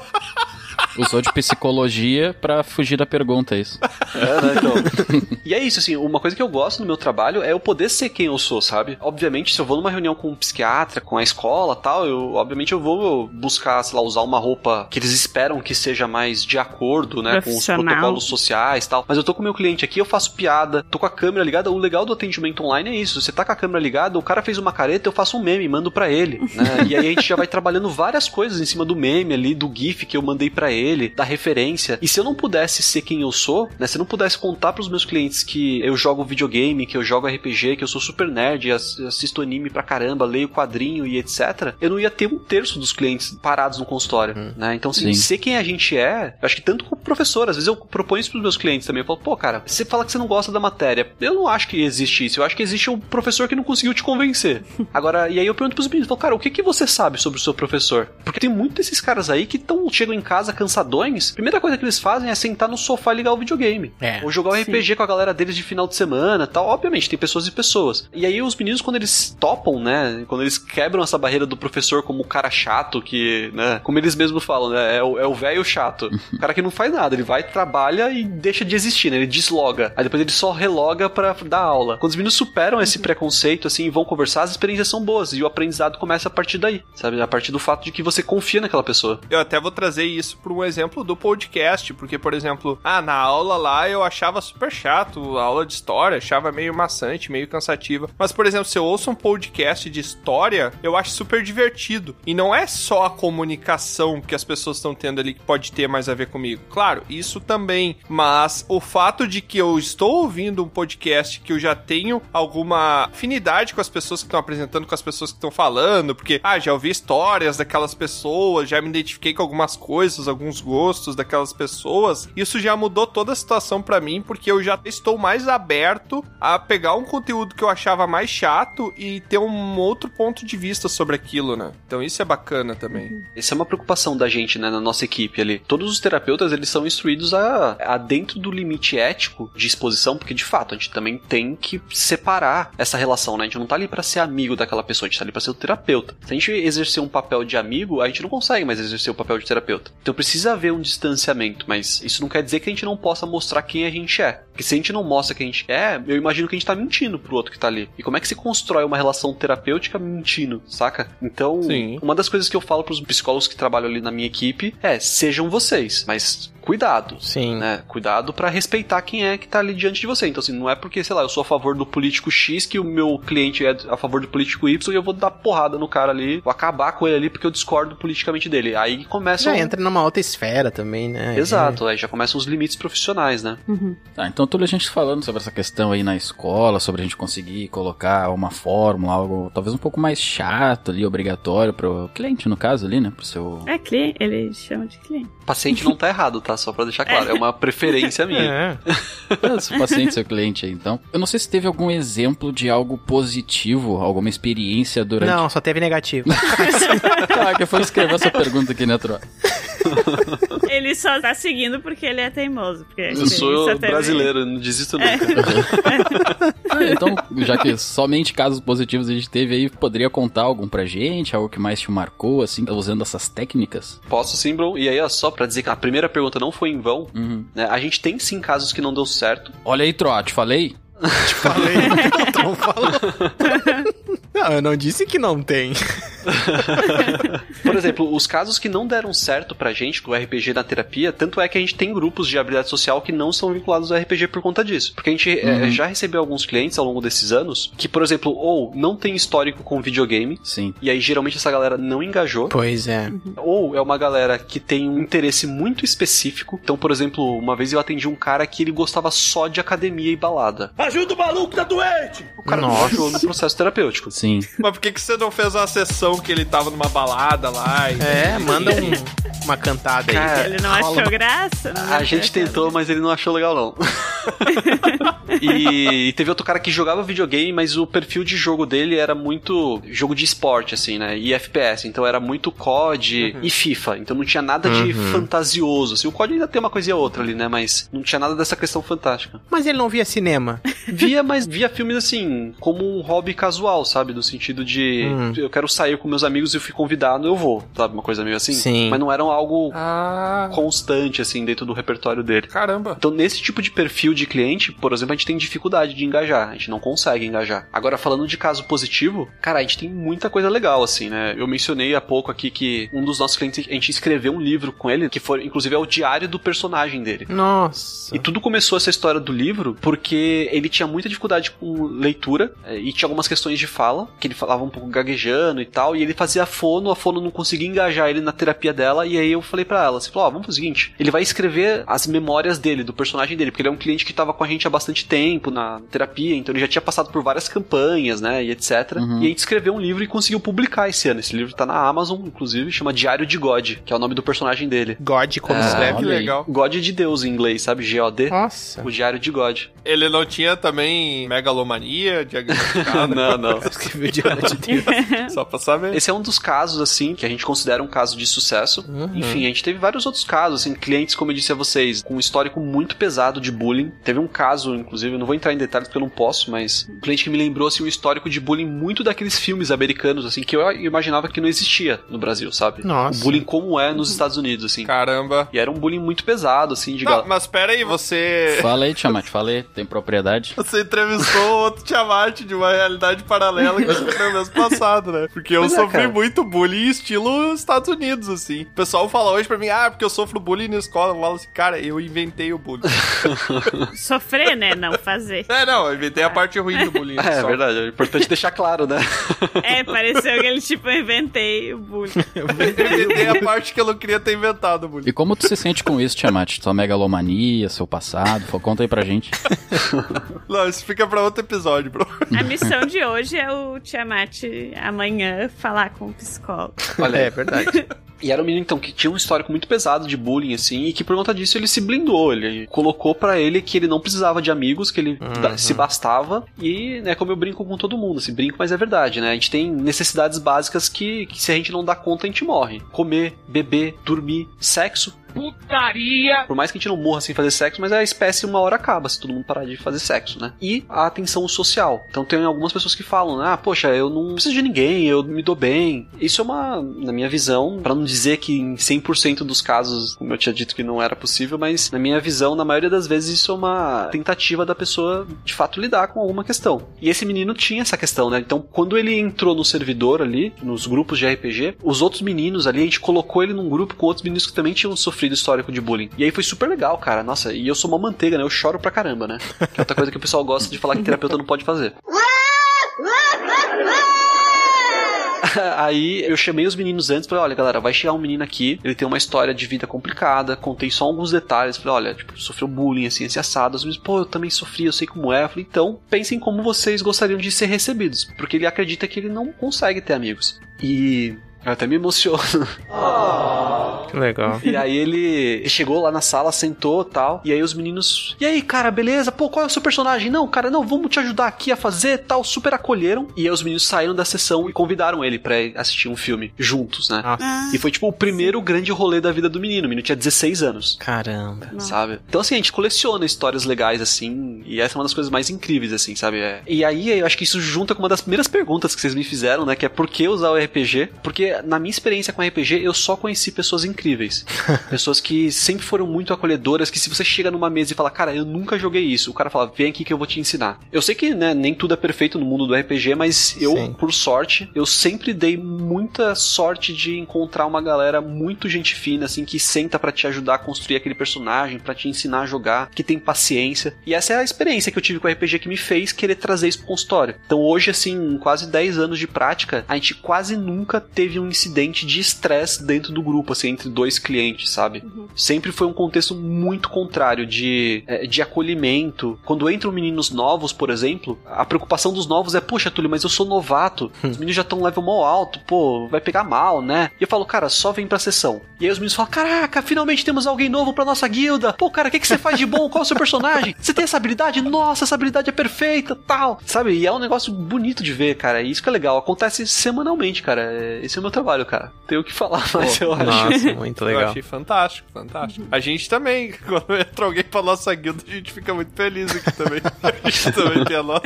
Usou de psicologia pra fugir da pergunta, é isso. É, né, então. e é isso, assim, uma coisa que eu gosto no meu trabalho é eu poder ser quem eu sou, sabe? Obviamente, se eu vou numa reunião com um psiquiatra, com a escola tal, eu, obviamente, eu vou buscar, sei lá, usar uma roupa que eles esperam que seja mais de acordo, né, com os protocolos sociais tal. Mas eu tô com o meu cliente aqui, eu faço piada, tô com a câmera ligada. O legal do atendimento online é isso. Você tá com a câmera ligada, o cara fez uma careta, eu faço um meme, mando pra ele, né? E aí a gente já vai trabalhando várias coisas em cima do meme ali, do GIF que eu mandei pra ele, da referência. E se eu não pudesse ser quem eu sou, né? Se eu não pudesse contar pros meus clientes que eu jogo videogame, que eu jogo RPG, que eu sou super nerd, ass- assisto anime pra caramba, leio quadrinho e etc., eu não ia ter um terço dos clientes parados no consultório, né? Então, assim, Sim. ser quem a gente é, eu acho que tanto como professor, às vezes eu proponho isso pros meus clientes também. Eu falo, pô, cara, você fala que você não gosta da matéria. Eu não acho que existe isso. Eu acho que existe um professor que não conseguiu te convencer. Agora, e aí eu pergunto pros meninos, falo, cara, o que, que você sabe sobre o seu professor? Porque tem muitos desses caras aí que tão, chegam em casa cansadões, a primeira coisa que eles fazem é sentar no sofá e ligar o videogame. É. Ou jogar um RPG com a galera deles de final de semana tal. Obviamente, tem pessoas e pessoas. E aí os meninos, quando eles topam, né? Quando eles quebram essa barreira do professor como o cara chato, que, né? Como eles mesmos falam, né? É o é o velho chato. O cara que não faz nada. Ele vai, trabalha e deixa de existir, né? Ele desloga. Aí depois ele só reloga pra dar aula. Quando os meninos superam esse preconceito, assim, e vão conversar, as experiências são boas. E o aprendizado começa a partir daí, sabe? A partir do fato de que você confia naquela pessoa. Eu até vou trazer isso um exemplo do podcast, porque, por exemplo, ah, na aula lá eu achava super chato, a aula de história, achava meio maçante, meio cansativa. Mas, por exemplo, se eu ouço um podcast de história, eu acho super divertido. E não é só a comunicação que as pessoas estão tendo ali que pode ter mais a ver comigo. Claro, isso também, mas o fato de que eu estou ouvindo um podcast que eu já tenho alguma afinidade com as pessoas que estão apresentando, com as pessoas que estão falando, porque, ah, já ouvi histórias daquelas pessoas, já me identifiquei com algumas coisas, alguns gostos daquelas pessoas, isso já mudou toda a situação pra mim, porque eu já estou mais aberto a pegar um conteúdo que eu achava mais chato e ter um outro ponto de vista sobre aquilo, né? Então isso é bacana também. Essa é uma preocupação da gente, né, na nossa equipe ali. Todos os terapeutas, eles são instruídos a, a dentro do limite ético de exposição, porque de fato a gente também tem que separar essa relação, né? A gente não tá ali pra ser amigo daquela pessoa, a gente tá ali pra ser o terapeuta. Se a gente exercer um papel de amigo, a gente não consegue mais exercer o papel de terapeuta. Então precisa haver um distanciamento, mas isso não quer dizer que a gente não possa mostrar quem a gente é. Porque se a gente não mostra quem a gente é, eu imagino que a gente tá mentindo pro outro que tá ali. E como é que se constrói uma relação terapêutica mentindo, saca? Então, Sim. uma das coisas que eu falo pros psicólogos que trabalham ali na minha equipe é: sejam vocês, mas cuidado. Sim. Né? Cuidado pra respeitar quem é que tá ali diante de você. Então, assim, não é porque, sei lá, eu sou a favor do político X que o meu cliente é a favor do político Y e eu vou dar porrada no cara ali, vou acabar com ele ali porque eu discordo politicamente dele. Aí começa. Já entra numa outra esfera também, né? Exato, aí já começam os limites profissionais, né? Tá, então toda a gente falando sobre essa questão aí na escola, sobre a gente conseguir colocar uma fórmula, algo talvez um pouco mais chato ali, obrigatório pro cliente, no caso ali, né? Pro seu. É cliente, ele chama de cliente. Paciente não tá errado, tá? Só pra deixar claro. É uma preferência minha. É. seu paciente, seu cliente aí, então. Eu não sei se teve algum exemplo de algo positivo, alguma experiência durante. Não, só teve negativo. ah, que foi escrever essa pergunta aqui, né, Tro? Ele só tá seguindo porque ele é teimoso. Porque Eu sou brasileiro, não desisto nunca. Ah, então, já que somente casos positivos a gente teve aí, poderia contar algum pra gente? Algo que mais te marcou, assim, usando essas técnicas? Posso sim, bro. E aí, ó, só pra dizer que a primeira pergunta não foi em vão, né? A gente tem sim casos que não deu certo. Olha aí, Tro, te falei? Te falei. Então falou. Não, eu não disse que não tem. Por exemplo, os casos que não deram certo pra gente com o RPG na terapia, tanto é que a gente tem grupos de habilidade social que não são vinculados ao RPG por conta disso. Porque a gente Uhum. eh, já recebeu alguns clientes ao longo desses anos que, por exemplo, ou não tem histórico com videogame, Sim. e aí geralmente essa galera não engajou. Pois é. Ou é uma galera que tem um interesse muito específico. Então, por exemplo, uma vez eu atendi um cara que ele gostava só de academia e balada. Ajuda o maluco, tá doente! O cara não ajudou no processo terapêutico. Sim. Mas por que, que você não fez uma sessão que ele tava numa balada lá? E... É, manda um- uma cantada aí. Cara, Ele não achou graça? Não A achou gente graça. tentou, mas ele não achou legal, não. e, e teve outro cara que jogava videogame, mas o perfil de jogo dele era muito jogo de esporte, assim, né? E FPS. Então era muito COD e FIFA. Então não tinha nada de Uhum. fantasioso. Assim, o COD ainda tem uma coisinha ou outra ali, né? Mas não tinha nada dessa questão fantástica. Mas ele não via cinema. Via, mas via filmes assim, como um hobby casual, sabe? No sentido de Hum. eu quero sair com meus amigos e eu fui convidado, eu vou, sabe? Uma coisa meio assim. Sim. Mas não era algo Ah, constante, assim, dentro do repertório dele. caramba. Então, nesse tipo de perfil de cliente, por exemplo, a gente tem dificuldade de engajar, a gente não consegue engajar. Agora, falando de caso positivo, cara, a gente tem muita coisa legal, assim, né? Eu mencionei há pouco aqui que um dos nossos clientes, a gente escreveu um livro com ele, que foi, inclusive, é o diário do personagem dele. Nossa. E tudo começou essa história do livro porque ele tinha muita dificuldade com leitura eh, e tinha algumas questões de fala, que ele falava um pouco gaguejando e tal, e ele fazia fono, a fono não conseguia engajar ele na terapia dela, e aí eu falei pra ela, assim, falou, ó, vamos fazer o seguinte, ele vai escrever as memórias dele, do personagem dele, porque ele é um cliente que tava com a gente há bastante tempo na terapia, então ele já tinha passado por várias campanhas, né, e etc. Uhum. E a gente escreveu um livro e conseguiu publicar esse ano. Esse livro tá na Amazon, inclusive, chama Diário de God, que é o nome do personagem dele. God, como Ah, escreve. Legal. God de Deus em inglês, sabe? G-O-D. Nossa. O Diário de God. Ele não tinha também megalomania diagnosticada? não, não. Diário de Deus. Só pra saber. Esse é um dos casos, assim, que a gente considera um caso de sucesso. Uhum. Enfim, a gente teve vários outros casos, assim, clientes, como eu disse a vocês, com um histórico muito pesado de bullying. Teve um caso, inclusive, eu não vou entrar em detalhes porque eu não posso, mas um cliente que me lembrou, assim, um histórico de bullying muito daqueles filmes americanos, assim, que eu imaginava que não existia no Brasil, sabe? Nossa. O bullying como é nos Estados Unidos, assim. Caramba. E era um bullying muito pesado, assim, de Não, gal- mas pera aí, você... Fala aí, Tiamat, fala aí, tem propriedade? Você entrevistou outro Tiamat de uma realidade paralela que sofreu mês passado, né? Porque eu Pois é, sofri cara. muito bullying estilo Estados Unidos, assim. O pessoal fala hoje pra mim, ah, porque eu sofro bullying na escola. Eu falo assim, cara, eu inventei o bullying. Sofrer, né? Não fazer. é, não, eu inventei a parte ruim do bullying. É, só. verdade, é importante deixar claro, né? É, pareceu aquele tipo, eu inventei o bullying. Eu inventei a parte que eu não queria ter inventado o bullying. E como tu se sente com isso, Tiamat? Sua megalomania, seu passado? Conta aí pra gente. Não, isso fica pra outro episódio, bro. A missão de hoje é o Tiamat amanhã falar com o psicólogo. Olha, É verdade. E era um menino, então, que tinha um histórico muito pesado de bullying, assim, e que por conta disso ele se blindou. Ele colocou pra ele que ele não precisava de amigos, que ele da- se bastava. E, né, como eu brinco com todo mundo, assim, brinco, mas é verdade, né? A gente tem necessidades básicas que, que se a gente não dá conta, a gente morre. Comer, beber, dormir, sexo. Putaria! Por mais que a gente não morra sem fazer sexo, mas a espécie uma hora acaba se todo mundo parar de fazer sexo, né? E a atenção social. Então tem algumas pessoas que falam, ah, poxa, eu não preciso de ninguém, eu me dou bem. Isso é uma, na minha visão, pra não dizer que em 100% dos casos, como eu tinha dito que não era possível, mas na minha visão, na maioria das vezes isso é uma tentativa da pessoa de fato lidar com alguma questão. E esse menino tinha essa questão, né? Então quando ele entrou no servidor ali, nos grupos de RPG, os outros meninos ali, a gente colocou ele num grupo com outros meninos que também tinham sofrido histórico de bullying. E aí foi super legal, cara. Nossa, e eu sou uma manteiga, né? Eu choro pra caramba, né? Que é outra coisa que o pessoal gosta de falar que terapeuta não pode fazer. Aí eu chamei os meninos antes, falei, olha galera, vai chegar um menino aqui, ele tem uma história de vida complicada, contei só alguns detalhes, falei, olha, tipo, sofreu bullying, assim, esse assado, os meninos, pô, eu também sofri, eu sei como é, falei, então, pensem como vocês gostariam de ser recebidos, porque ele acredita que ele não consegue ter amigos. E eu até me emociono. Que legal. E aí ele chegou lá na sala, sentou tal. E aí os meninos. E aí, cara, beleza? Pô, qual é o seu personagem? Não, cara, não, vamos te ajudar aqui a fazer tal. Super acolheram. E aí os meninos saíram da sessão e convidaram ele pra assistir um filme juntos, né? Nossa. E foi tipo o primeiro grande rolê da vida do menino. O menino tinha 16 anos. Caramba. Sabe? Então, assim, a gente coleciona histórias legais, assim, e essa é uma das coisas mais incríveis, assim, sabe? É. E aí, eu acho que isso junta com uma das primeiras perguntas que vocês me fizeram, né? Que é por que usar o RPG? Porque na minha experiência com RPG, eu só conheci pessoas incríveis. pessoas que sempre foram muito acolhedoras, que se você chega numa mesa e fala, cara, eu nunca joguei isso, o cara fala, vem aqui que eu vou te ensinar. Eu sei que, né, nem tudo é perfeito no mundo do RPG, mas eu, Sim. por sorte, eu sempre dei muita sorte de encontrar uma galera muito gente fina, assim, que senta pra te ajudar a construir aquele personagem, pra te ensinar a jogar, que tem paciência. E essa é a experiência que eu tive com o RPG que me fez querer trazer isso pro consultório. Então hoje, assim, quase 10 anos de prática, a gente quase nunca teve um incidente de estresse dentro do grupo, assim, entre dois clientes, sabe? Sempre foi um contexto muito contrário de, é, de acolhimento. Quando entram meninos novos, por exemplo, a preocupação dos novos é, poxa, Túlio, mas eu sou novato, os meninos já estão level mó alto, pô, vai pegar mal, né? E eu falo, cara, só vem pra sessão. E aí os meninos falam, caraca, finalmente temos alguém novo pra nossa guilda. Pô, cara, o que, que você faz de bom? Qual é o seu personagem? Você tem essa habilidade? Nossa, essa habilidade é perfeita, tal. Sabe? E é um negócio bonito de ver, cara. E isso que é legal. Acontece semanalmente, cara. Esse é o meu trabalho, cara. Tenho o que falar, mas eu acho. Nossa, Muito Eu legal. achei fantástico, fantástico. A gente também, quando entra alguém pra nossa guilda, a gente fica muito feliz aqui também. a gente também tem a nossa.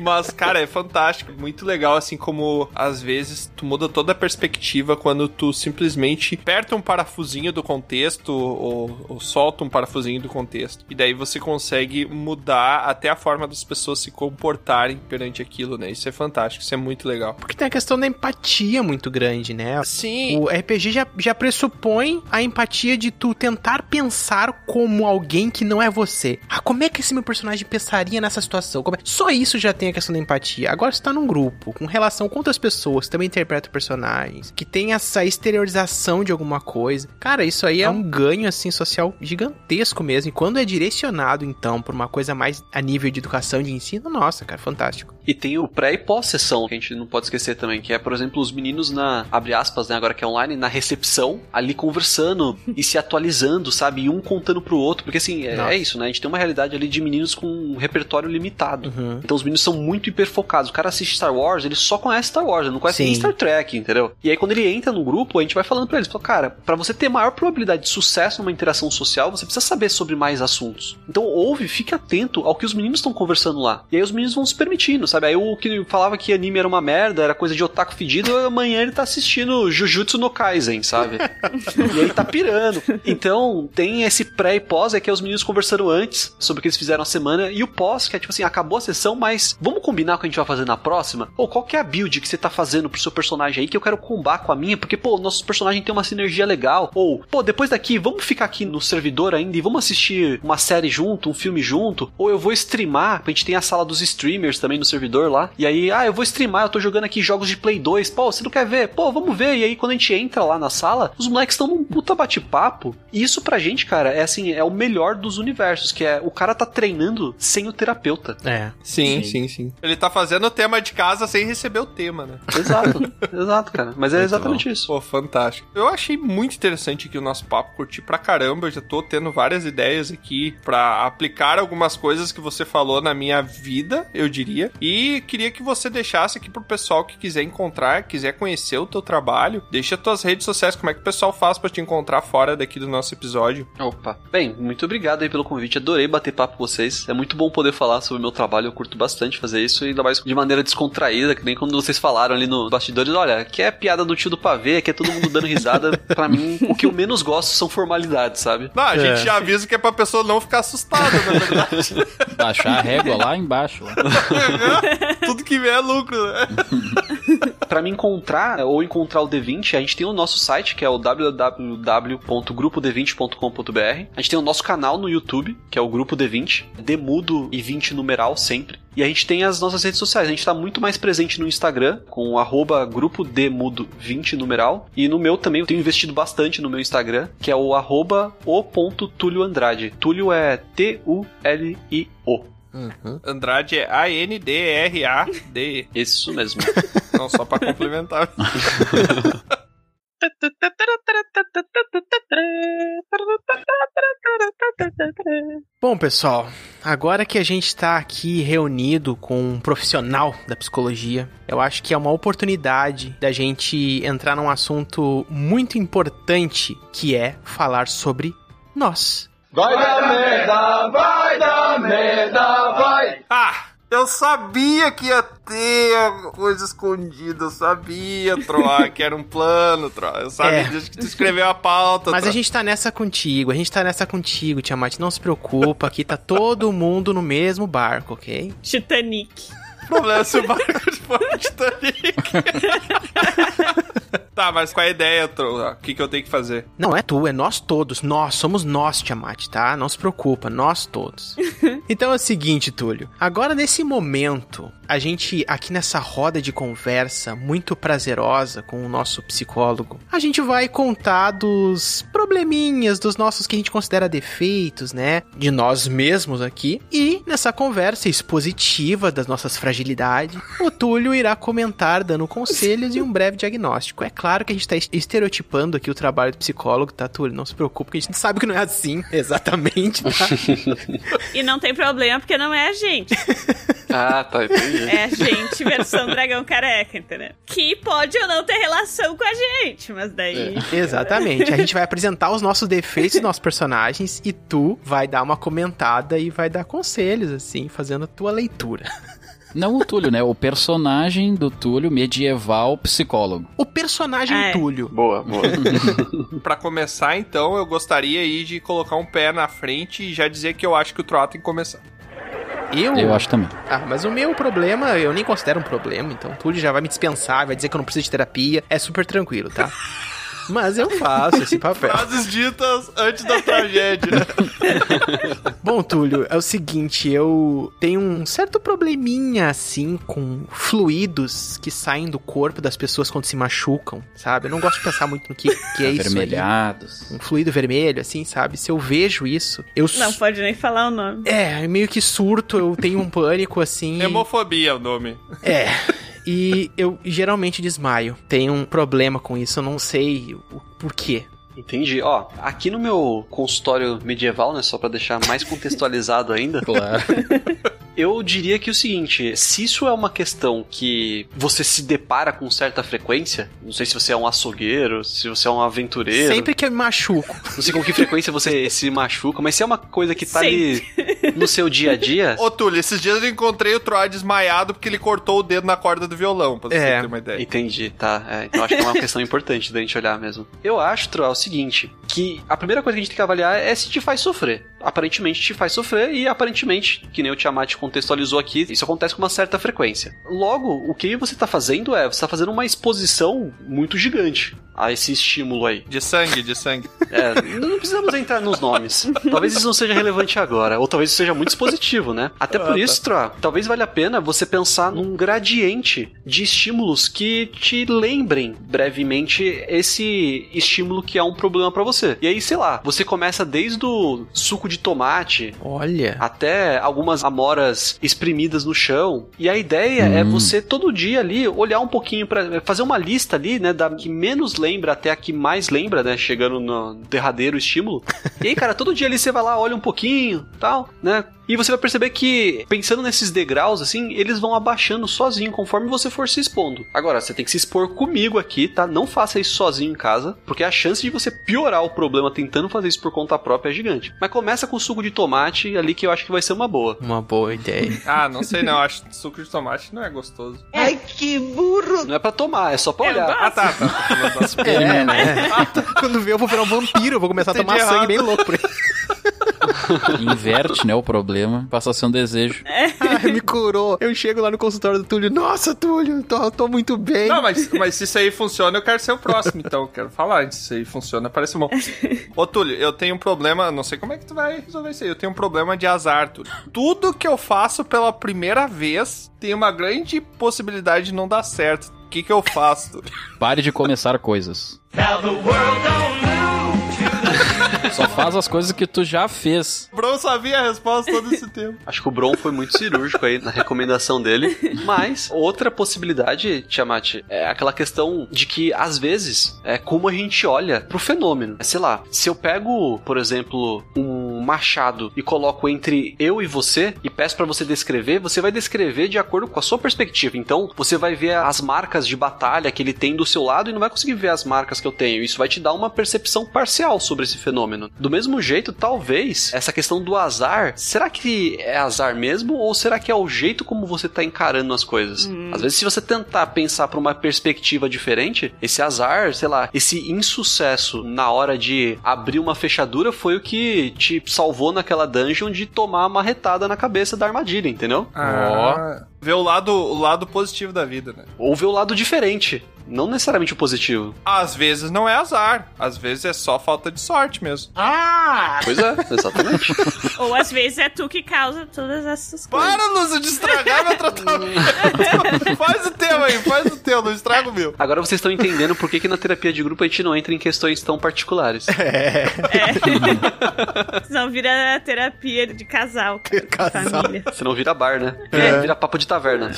Mas, cara, é fantástico, muito legal, assim como às vezes tu muda toda a perspectiva quando tu simplesmente aperta um parafusinho do contexto ou, ou solta um parafusinho do contexto. E daí você consegue mudar até a forma das pessoas se comportarem perante aquilo, né? Isso é fantástico, isso é muito legal. Porque tem a questão da empatia muito grande, né? Sim. O RPG já, já pressupõe a empatia de tu tentar pensar como alguém que não é você. Ah, como é que esse meu personagem pensaria nessa situação? Como é- Só isso já tem a questão da empatia. Agora você tá num grupo, com relação com outras pessoas que também interpretam personagens, que tem essa exteriorização de alguma coisa. Cara, isso aí é um ganho, assim, social gigantesco mesmo. E quando é direcionado, então, por uma coisa mais a nível de educação, de ensino, nossa, cara, fantástico. E tem o pré e pós-sessão, que a gente não pode esquecer também, que é, por exemplo, os meninos na, abre aspas, né, agora que é online, na recepção, ali conversando e se atualizando, sabe? E um contando pro outro, porque assim, é, é isso, né? A gente tem uma realidade ali de meninos com um repertório limitado. Uhum. Então os meninos são muito hiperfocados. O cara assiste Star Wars, ele só conhece Star Wars, ele não conhece Sim. nem Star Trek, entendeu? E aí quando ele entra no grupo, a gente vai falando pra eles, fala, cara, pra você ter maior probabilidade de sucesso numa interação social, você precisa saber sobre mais assuntos. Então ouve, fique atento ao que os meninos estão conversando lá. E aí os meninos vão se permitindo, sabe? Aí o que falava que anime era uma merda, era coisa de otaku fedido, amanhã ele tá assistindo Jujutsu no Kaisen, sabe? e aí tá pirando. Então, tem esse pré e pós, é que é os meninos conversando antes sobre o que eles fizeram a semana, e o pós, que é tipo assim, acabou a sessão, mas vamos combinar o que a gente vai fazer na próxima? Ou qual que é a build que você tá fazendo pro seu personagem aí, que eu quero combar com a minha, porque, pô, nossos personagens tem uma sinergia legal. Ou, pô, depois daqui, vamos ficar aqui no servidor ainda e vamos assistir uma série junto, um filme junto, ou eu vou streamar, a gente tem a sala dos streamers também no servidor lá, e aí, ah, eu vou streamar, eu tô jogando aqui jogos de Play 2, pô, você não quer ver? Pô, vamos ver, e aí quando a gente entra lá na sala, os moleques estão num puta bate-papo, e isso pra gente, cara, é assim, é o melhor dos universos, que é, o cara tá treinando sem o terapeuta. É. Sim, sim, sim. Ele tá fazendo o tema de casa sem receber o tema, né? Exato, exato, cara, mas é exatamente isso. Pô, fantástico. Eu achei muito interessante aqui o nosso papo, curti pra caramba. Eu já tô tendo várias ideias aqui pra aplicar algumas coisas que você falou na minha vida, eu diria. E queria que você deixasse aqui pro pessoal que quiser encontrar, quiser conhecer o teu trabalho, deixa tuas redes sociais, como é que o pessoal faz pra te encontrar fora daqui do nosso episódio. Opa. Bem, muito obrigado aí pelo convite. Adorei bater papo com vocês. É muito bom poder falar sobre o meu trabalho. Eu curto bastante fazer isso e ainda mais de maneira descontraída, que nem quando vocês falaram ali nos bastidores. Olha, que é piada do tio do pavê, que é todo mundo dando risada. pra mim, o que eu menos gosto são formalidades, sabe? Não, a É. gente já avisa que é pra pessoa não ficar assustada, na verdade. Baixar a régua lá embaixo. lá. Tudo que vem é lucro, né? Pra me encontrar ou encontrar o D20, a gente tem o nosso site, que é o www.grupod20.com.br. A gente tem o nosso canal no YouTube, que é o Grupo D20, Demudo e 20 numeral sempre. E a gente tem as nossas redes sociais. A gente tá muito mais presente no Instagram, com o arroba grupo Demudo 20 numeral. E no meu também, eu tenho investido bastante no meu Instagram, que é o arroba o ponto Túlio Andrade. Túlio é T-U-L-I-O. Andrade é A-N-D-R-A-D. Isso mesmo. Não, só pra complementar. Bom, pessoal, agora que a gente está aqui reunido com um profissional da psicologia, eu acho que é uma oportunidade da gente entrar num assunto muito importante, que é falar sobre nós. Vai dar merda, vai dar merda, vai. Ah, eu sabia que ia ter coisa escondida. Eu sabia, Troar, que era um plano, Troar. Eu sabia É. desde que tu escreveu a pauta. Mas a Troar. gente tá nessa contigo, a gente tá nessa contigo, Tiamat. Não se preocupa, aqui tá todo mundo no mesmo barco, ok? Titanic. O problema é se o barco for Titanic. tá, mas qual é a ideia? O que, que eu tenho que fazer? Não é tu, é nós todos. Nós somos nós, Tiamat, tá? Não se preocupa, nós todos. então é o seguinte, Túlio. Agora, nesse momento, a gente, aqui nessa roda de conversa muito prazerosa com o nosso psicólogo, a gente vai contar dos probleminhas dos nossos que a gente considera defeitos, né? De nós mesmos aqui. E nessa conversa expositiva das nossas fragilidades, o Túlio irá comentar dando conselhos e um breve diagnóstico. É claro que a gente tá estereotipando aqui o trabalho do psicólogo, tá, Túlio? Não se preocupe, que a gente sabe que não é assim, exatamente, tá? E não tem problema porque não é a gente. Ah, tá, entendi. É a gente versão dragão careca, entendeu? Que pode ou não ter relação com a gente, mas daí. Exatamente. A gente vai apresentar os nossos defeitos dos nossos personagens e tu vai dar uma comentada e vai dar conselhos, assim, fazendo a tua leitura. Não o Túlio, né? O personagem do Túlio medieval psicólogo. O personagem É. Túlio. Boa, boa. Pra começar, então, eu gostaria aí de colocar um pé na frente e já dizer que eu acho que o Troá tem que começar. Eu? Eu acho também. Ah, mas o meu problema, eu nem considero um problema, então o Túlio já vai me dispensar, vai dizer que eu não preciso de terapia, é super tranquilo, tá? Mas eu faço esse papel. Frases ditas antes da tragédia. Bom, Túlio, é o seguinte, eu tenho um certo probleminha, assim, com fluidos que saem do corpo das pessoas quando se machucam, sabe? Eu não gosto de pensar muito no que, que é isso aí. Avermelhados. Um fluido vermelho, assim, sabe? Se eu vejo isso, eu... Não pode nem falar o nome. É, meio que surto, eu tenho um pânico, assim... Hemofobia é o nome. É. E eu geralmente desmaio. Tenho um problema com isso, eu não sei o porquê. Entendi. Ó, aqui no meu consultório medieval, né, só pra deixar mais contextualizado ainda, Claro. eu diria que é o seguinte, se isso é uma questão que você se depara com certa frequência, não sei se você é um açougueiro, se você é um aventureiro, Sempre que eu me machuco. não sei com que frequência você se machuca, mas se é uma coisa que tá ali no seu dia a dia, Ô, Túlio, esses dias eu encontrei o Troá desmaiado porque ele cortou o dedo na corda do violão, pra você É. ter uma ideia. Entendi, tá. É, então acho que é uma questão importante da gente olhar mesmo. Eu acho, Tro, é o seguinte, que a primeira coisa que a gente tem que avaliar é se te faz sofrer. Aparentemente te faz sofrer e aparentemente, que nem o Tiamat contextualizou aqui, isso acontece com uma certa frequência. Logo, o que você tá fazendo é, você tá fazendo uma exposição muito gigante a esse estímulo aí. De sangue, de sangue. É, não precisamos entrar nos nomes. Talvez isso não seja relevante agora, ou talvez isso seja muito expositivo, né? Até por Ah, isso, Tro, talvez valha a pena você pensar num gradiente de estímulos que te lembrem brevemente esse estímulo que é um problema pra você. E aí, sei lá, você começa desde o suco de tomate Olha. até algumas amoras espremidas no chão. E a ideia é Hum. você todo dia ali olhar um pouquinho pra fazer uma lista ali, né, da que menos lembra até a que mais lembra, né, chegando no derradeiro estímulo. e aí, cara, todo dia ali você vai lá, olha um pouquinho, tal, né? E você vai perceber que, pensando nesses degraus, assim, eles vão abaixando sozinho conforme você for se expondo. Agora, você tem que se expor comigo aqui, tá? Não faça isso sozinho em casa, porque a chance de você piorar o problema tentando fazer isso por conta própria é gigante. Mas começa com suco de tomate ali que eu acho que vai ser uma boa. Uma boa ideia. Ah, não sei não, acho que suco de tomate não é gostoso. Ai, que burro! Não é pra tomar, é só pra Eu olhar. Ah, tá, tá. tá das- É, né? Quando vê, eu vou virar um vampiro, eu vou começar a tomar sangue bem louco por aí. Inverte, né, o problema. Passa a ser um desejo. Ai, me curou. Eu chego lá no consultório do Túlio. Nossa, Túlio, tô, tô muito bem. Não, mas, mas se isso aí funciona, eu quero ser o próximo, então. Eu quero falar. Se isso aí funciona, parece bom. Ô, Túlio, eu tenho um problema, não sei como é que tu vai resolver isso aí. Eu tenho um problema de azar, Túlio. Tudo que eu faço pela primeira vez tem uma grande possibilidade de não dar certo. O que que eu faço, Túlio? Pare de começar coisas. Now the world don't move Só faz as coisas que tu já fez. O Bron sabia a resposta todo esse tempo. Acho que o Bron foi muito cirúrgico aí na recomendação dele. Mas outra possibilidade, Tiamat, é aquela questão de que, às vezes, é como a gente olha pro fenômeno. É, sei lá, se eu pego, por exemplo, um machado e coloco entre eu e você e peço pra você descrever, você vai descrever de acordo com a sua perspectiva. Então, você vai ver as marcas de batalha que ele tem do seu lado e não vai conseguir ver as marcas que eu tenho. Isso vai te dar uma percepção parcial sobre esse fenômeno. Do mesmo jeito, talvez, essa questão do azar, será que é azar mesmo ou será que é o jeito como você tá encarando as coisas? Às vezes, se você tentar pensar por uma perspectiva diferente, esse azar, sei lá, esse insucesso na hora de abrir uma fechadura foi o que te salvou naquela dungeon de tomar uma retada na cabeça da armadilha, entendeu? Ah, Ver o lado, o lado positivo da vida, né? Ou ver o lado diferente, não necessariamente o positivo. Às vezes não é azar, às vezes é só falta de sorte mesmo. Ah! Pois é, exatamente. Ou às vezes é tu que causa todas essas coisas. Para, Lúcio, de estragar meu tratamento. faz o teu aí, faz o teu. não estraga o meu. Agora vocês estão entendendo por que, que na terapia de grupo a gente não entra em questões tão particulares. É. Senão vira terapia de casal. Casal. Família. Senão vira bar, né? É. Vira papo de taverna.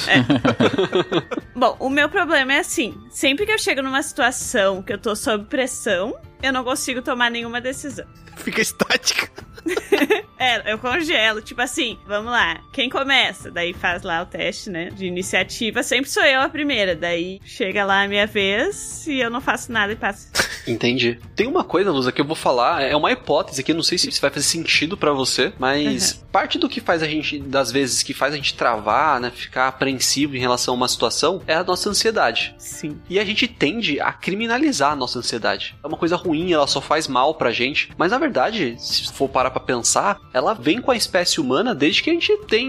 Bom, o meu problema é assim: sempre que eu chego numa situação que eu tô sob pressão, eu não consigo tomar nenhuma decisão. Fica estática. É, eu congelo. Tipo assim, vamos lá. Quem começa? Daí faz lá o teste, né? De iniciativa. Sempre sou eu a primeira. Daí chega lá a minha vez e eu não faço nada e passo. Entendi. Tem uma coisa, Lusa, que eu vou falar, é uma hipótese aqui, não sei se vai fazer sentido pra você, mas parte do que faz a gente, das vezes que faz a gente travar, né, ficar apreensivo em relação a uma situação, é a nossa ansiedade. Sim. E a gente tende a criminalizar a nossa ansiedade. É uma coisa ruim, ela só faz mal pra gente, mas na verdade, se for parar pra pensar, ela vem com a espécie humana desde que a gente tem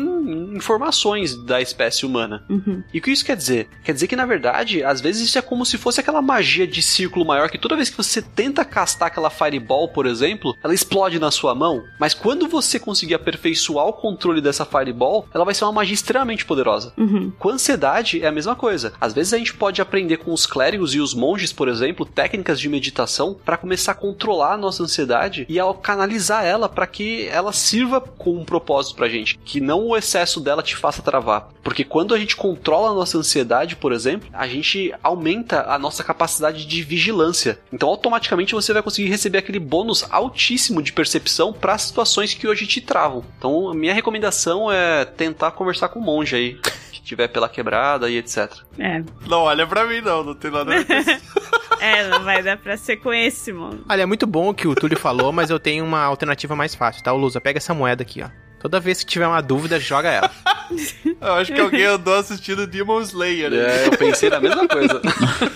informações da espécie humana. Uhum. E o que isso quer dizer? Quer dizer que, na verdade, às vezes isso é como se fosse aquela magia de círculo maior que toda vez que você tenta castar aquela fireball, por exemplo, ela explode na sua mão. Mas quando você conseguir aperfeiçoar o controle dessa fireball, ela vai ser uma magia extremamente poderosa. Uhum. Com ansiedade é a mesma coisa. Às vezes a gente pode aprender com os clérigos e os monges, por exemplo, técnicas de meditação para começar a controlar a nossa ansiedade e ao canalizar ela para que ela sirva com um propósito pra gente, que não o excesso dela te faça travar. Porque quando a gente controla a nossa ansiedade, por exemplo, a gente aumenta a nossa capacidade de vigilância. Então automaticamente você vai conseguir receber aquele bônus altíssimo de percepção para situações que hoje te travam. Então a minha recomendação é tentar conversar com o monge aí, que tiver pela quebrada e etc. É. Não olha pra mim, não, não tem nada a ver com isso. É, não vai dar pra ser com esse, mano. Olha, é muito bom o que o Túlio falou, mas eu tenho uma alternativa mais fácil, tá? O Lusa, pega essa moeda aqui, ó. Toda vez que tiver uma dúvida, joga ela. Eu acho que alguém andou assistindo Demon Slayer. né? É, eu pensei na mesma coisa.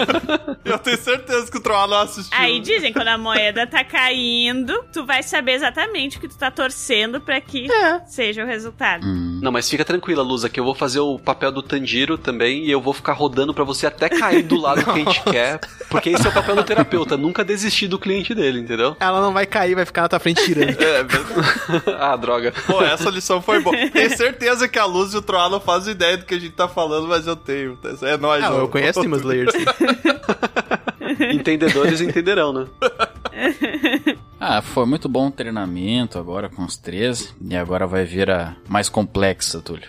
Eu tenho certeza que o Troll não assistiu. Aí dizem, quando a moeda tá caindo, tu vai saber exatamente o que tu tá torcendo pra que seja o resultado. Não, mas fica tranquila, Lusa, que eu vou fazer o papel do Tanjiro também e eu vou ficar rodando pra você até cair do lado que a gente quer. Porque esse é o papel do terapeuta, nunca desistir do cliente dele, entendeu? Ela não vai cair, vai ficar na tua frente tirando. É, ah, droga. Pô, essa lição foi boa. Tenho certeza que a Luz e o Troll não fazem ideia do que a gente tá falando, mas eu tenho. É nóis, Não, ó. eu conheço Demon Slayer, sim. Entendedores entenderão, né? Ah, foi muito bom o treinamento agora com os 13. E agora vai vir a mais complexa, Túlio.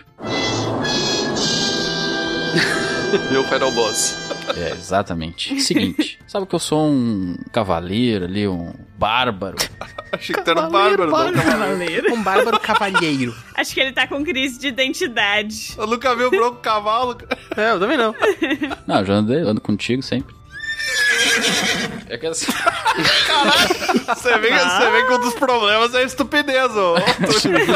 Meu Final Boss. É, exatamente. Seguinte, sabe que eu sou um cavaleiro ali, um bárbaro. Achei que tu era um bárbaro, não. Cavaleiro. Um bárbaro cavalheiro. Acho que ele tá com crise de identidade. Eu nunca vi o bronco cavalo. É, eu também não. Não, eu já andei, ando contigo sempre. É que assim. Você vê, você vê que um dos problemas é a estupidez, ó.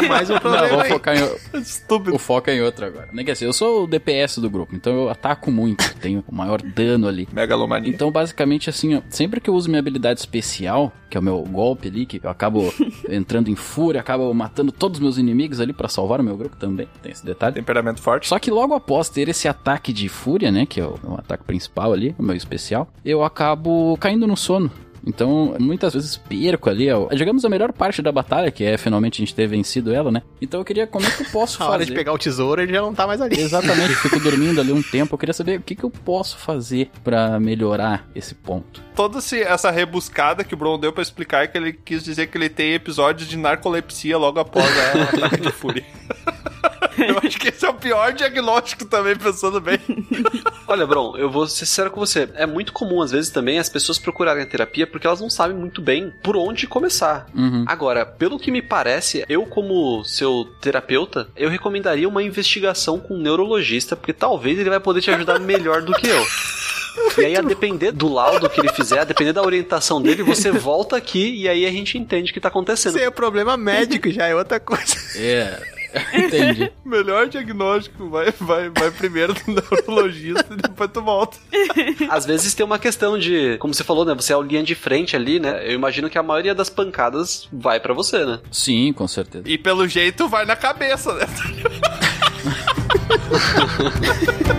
Mais um Não, problema vou aí. focar em. Estúpido. O foco é em outro agora. Nem que assim, eu sou o DPS do grupo, então eu ataco muito, tenho o maior dano ali. Megalomania. Então, basicamente, assim, ó, sempre que eu uso minha habilidade especial, que é o meu golpe ali, que eu acabo entrando em fúria, acabo matando todos os meus inimigos ali pra salvar o meu grupo também, tem esse detalhe. Temperamento forte. Só que logo após ter esse ataque de fúria, né, que é o, o ataque principal ali, o meu especial, eu acabo caindo no sono. Então, muitas vezes perco ali, ó, digamos, a melhor parte da batalha, que é finalmente a gente ter vencido ela, né? Então eu queria, como é que eu posso A fazer? hora de pegar o tesouro, ele já não tá mais ali. Exatamente, fico dormindo ali um tempo. Eu queria saber o que, que eu posso fazer pra melhorar esse ponto. Toda essa rebuscada que o Bron deu pra explicar é que ele quis dizer que ele tem episódios de narcolepsia logo após a- ataque de fúria. Eu acho que esse é o pior diagnóstico também, pensando bem. Olha, Bron, eu vou ser sincero com você. É muito comum, às vezes, também as pessoas procurarem a terapia porque elas não sabem muito bem por onde começar. Uhum. Agora, pelo que me parece, eu, como seu terapeuta, eu recomendaria uma investigação com um neurologista, porque talvez ele vai poder te ajudar melhor do que eu. E aí, a depender do laudo que ele fizer, a depender da orientação dele, você volta aqui e aí a gente entende o que tá acontecendo. Isso aí é problema médico, já é outra coisa. É. Entendi. Melhor diagnóstico, vai, vai, vai primeiro no neurologista e depois tu volta. Às vezes tem uma questão de, como você falou, né? Você é o linha de frente ali, né? Eu imagino que a maioria das pancadas vai pra você, né? Sim, com certeza. E pelo jeito vai na cabeça, né?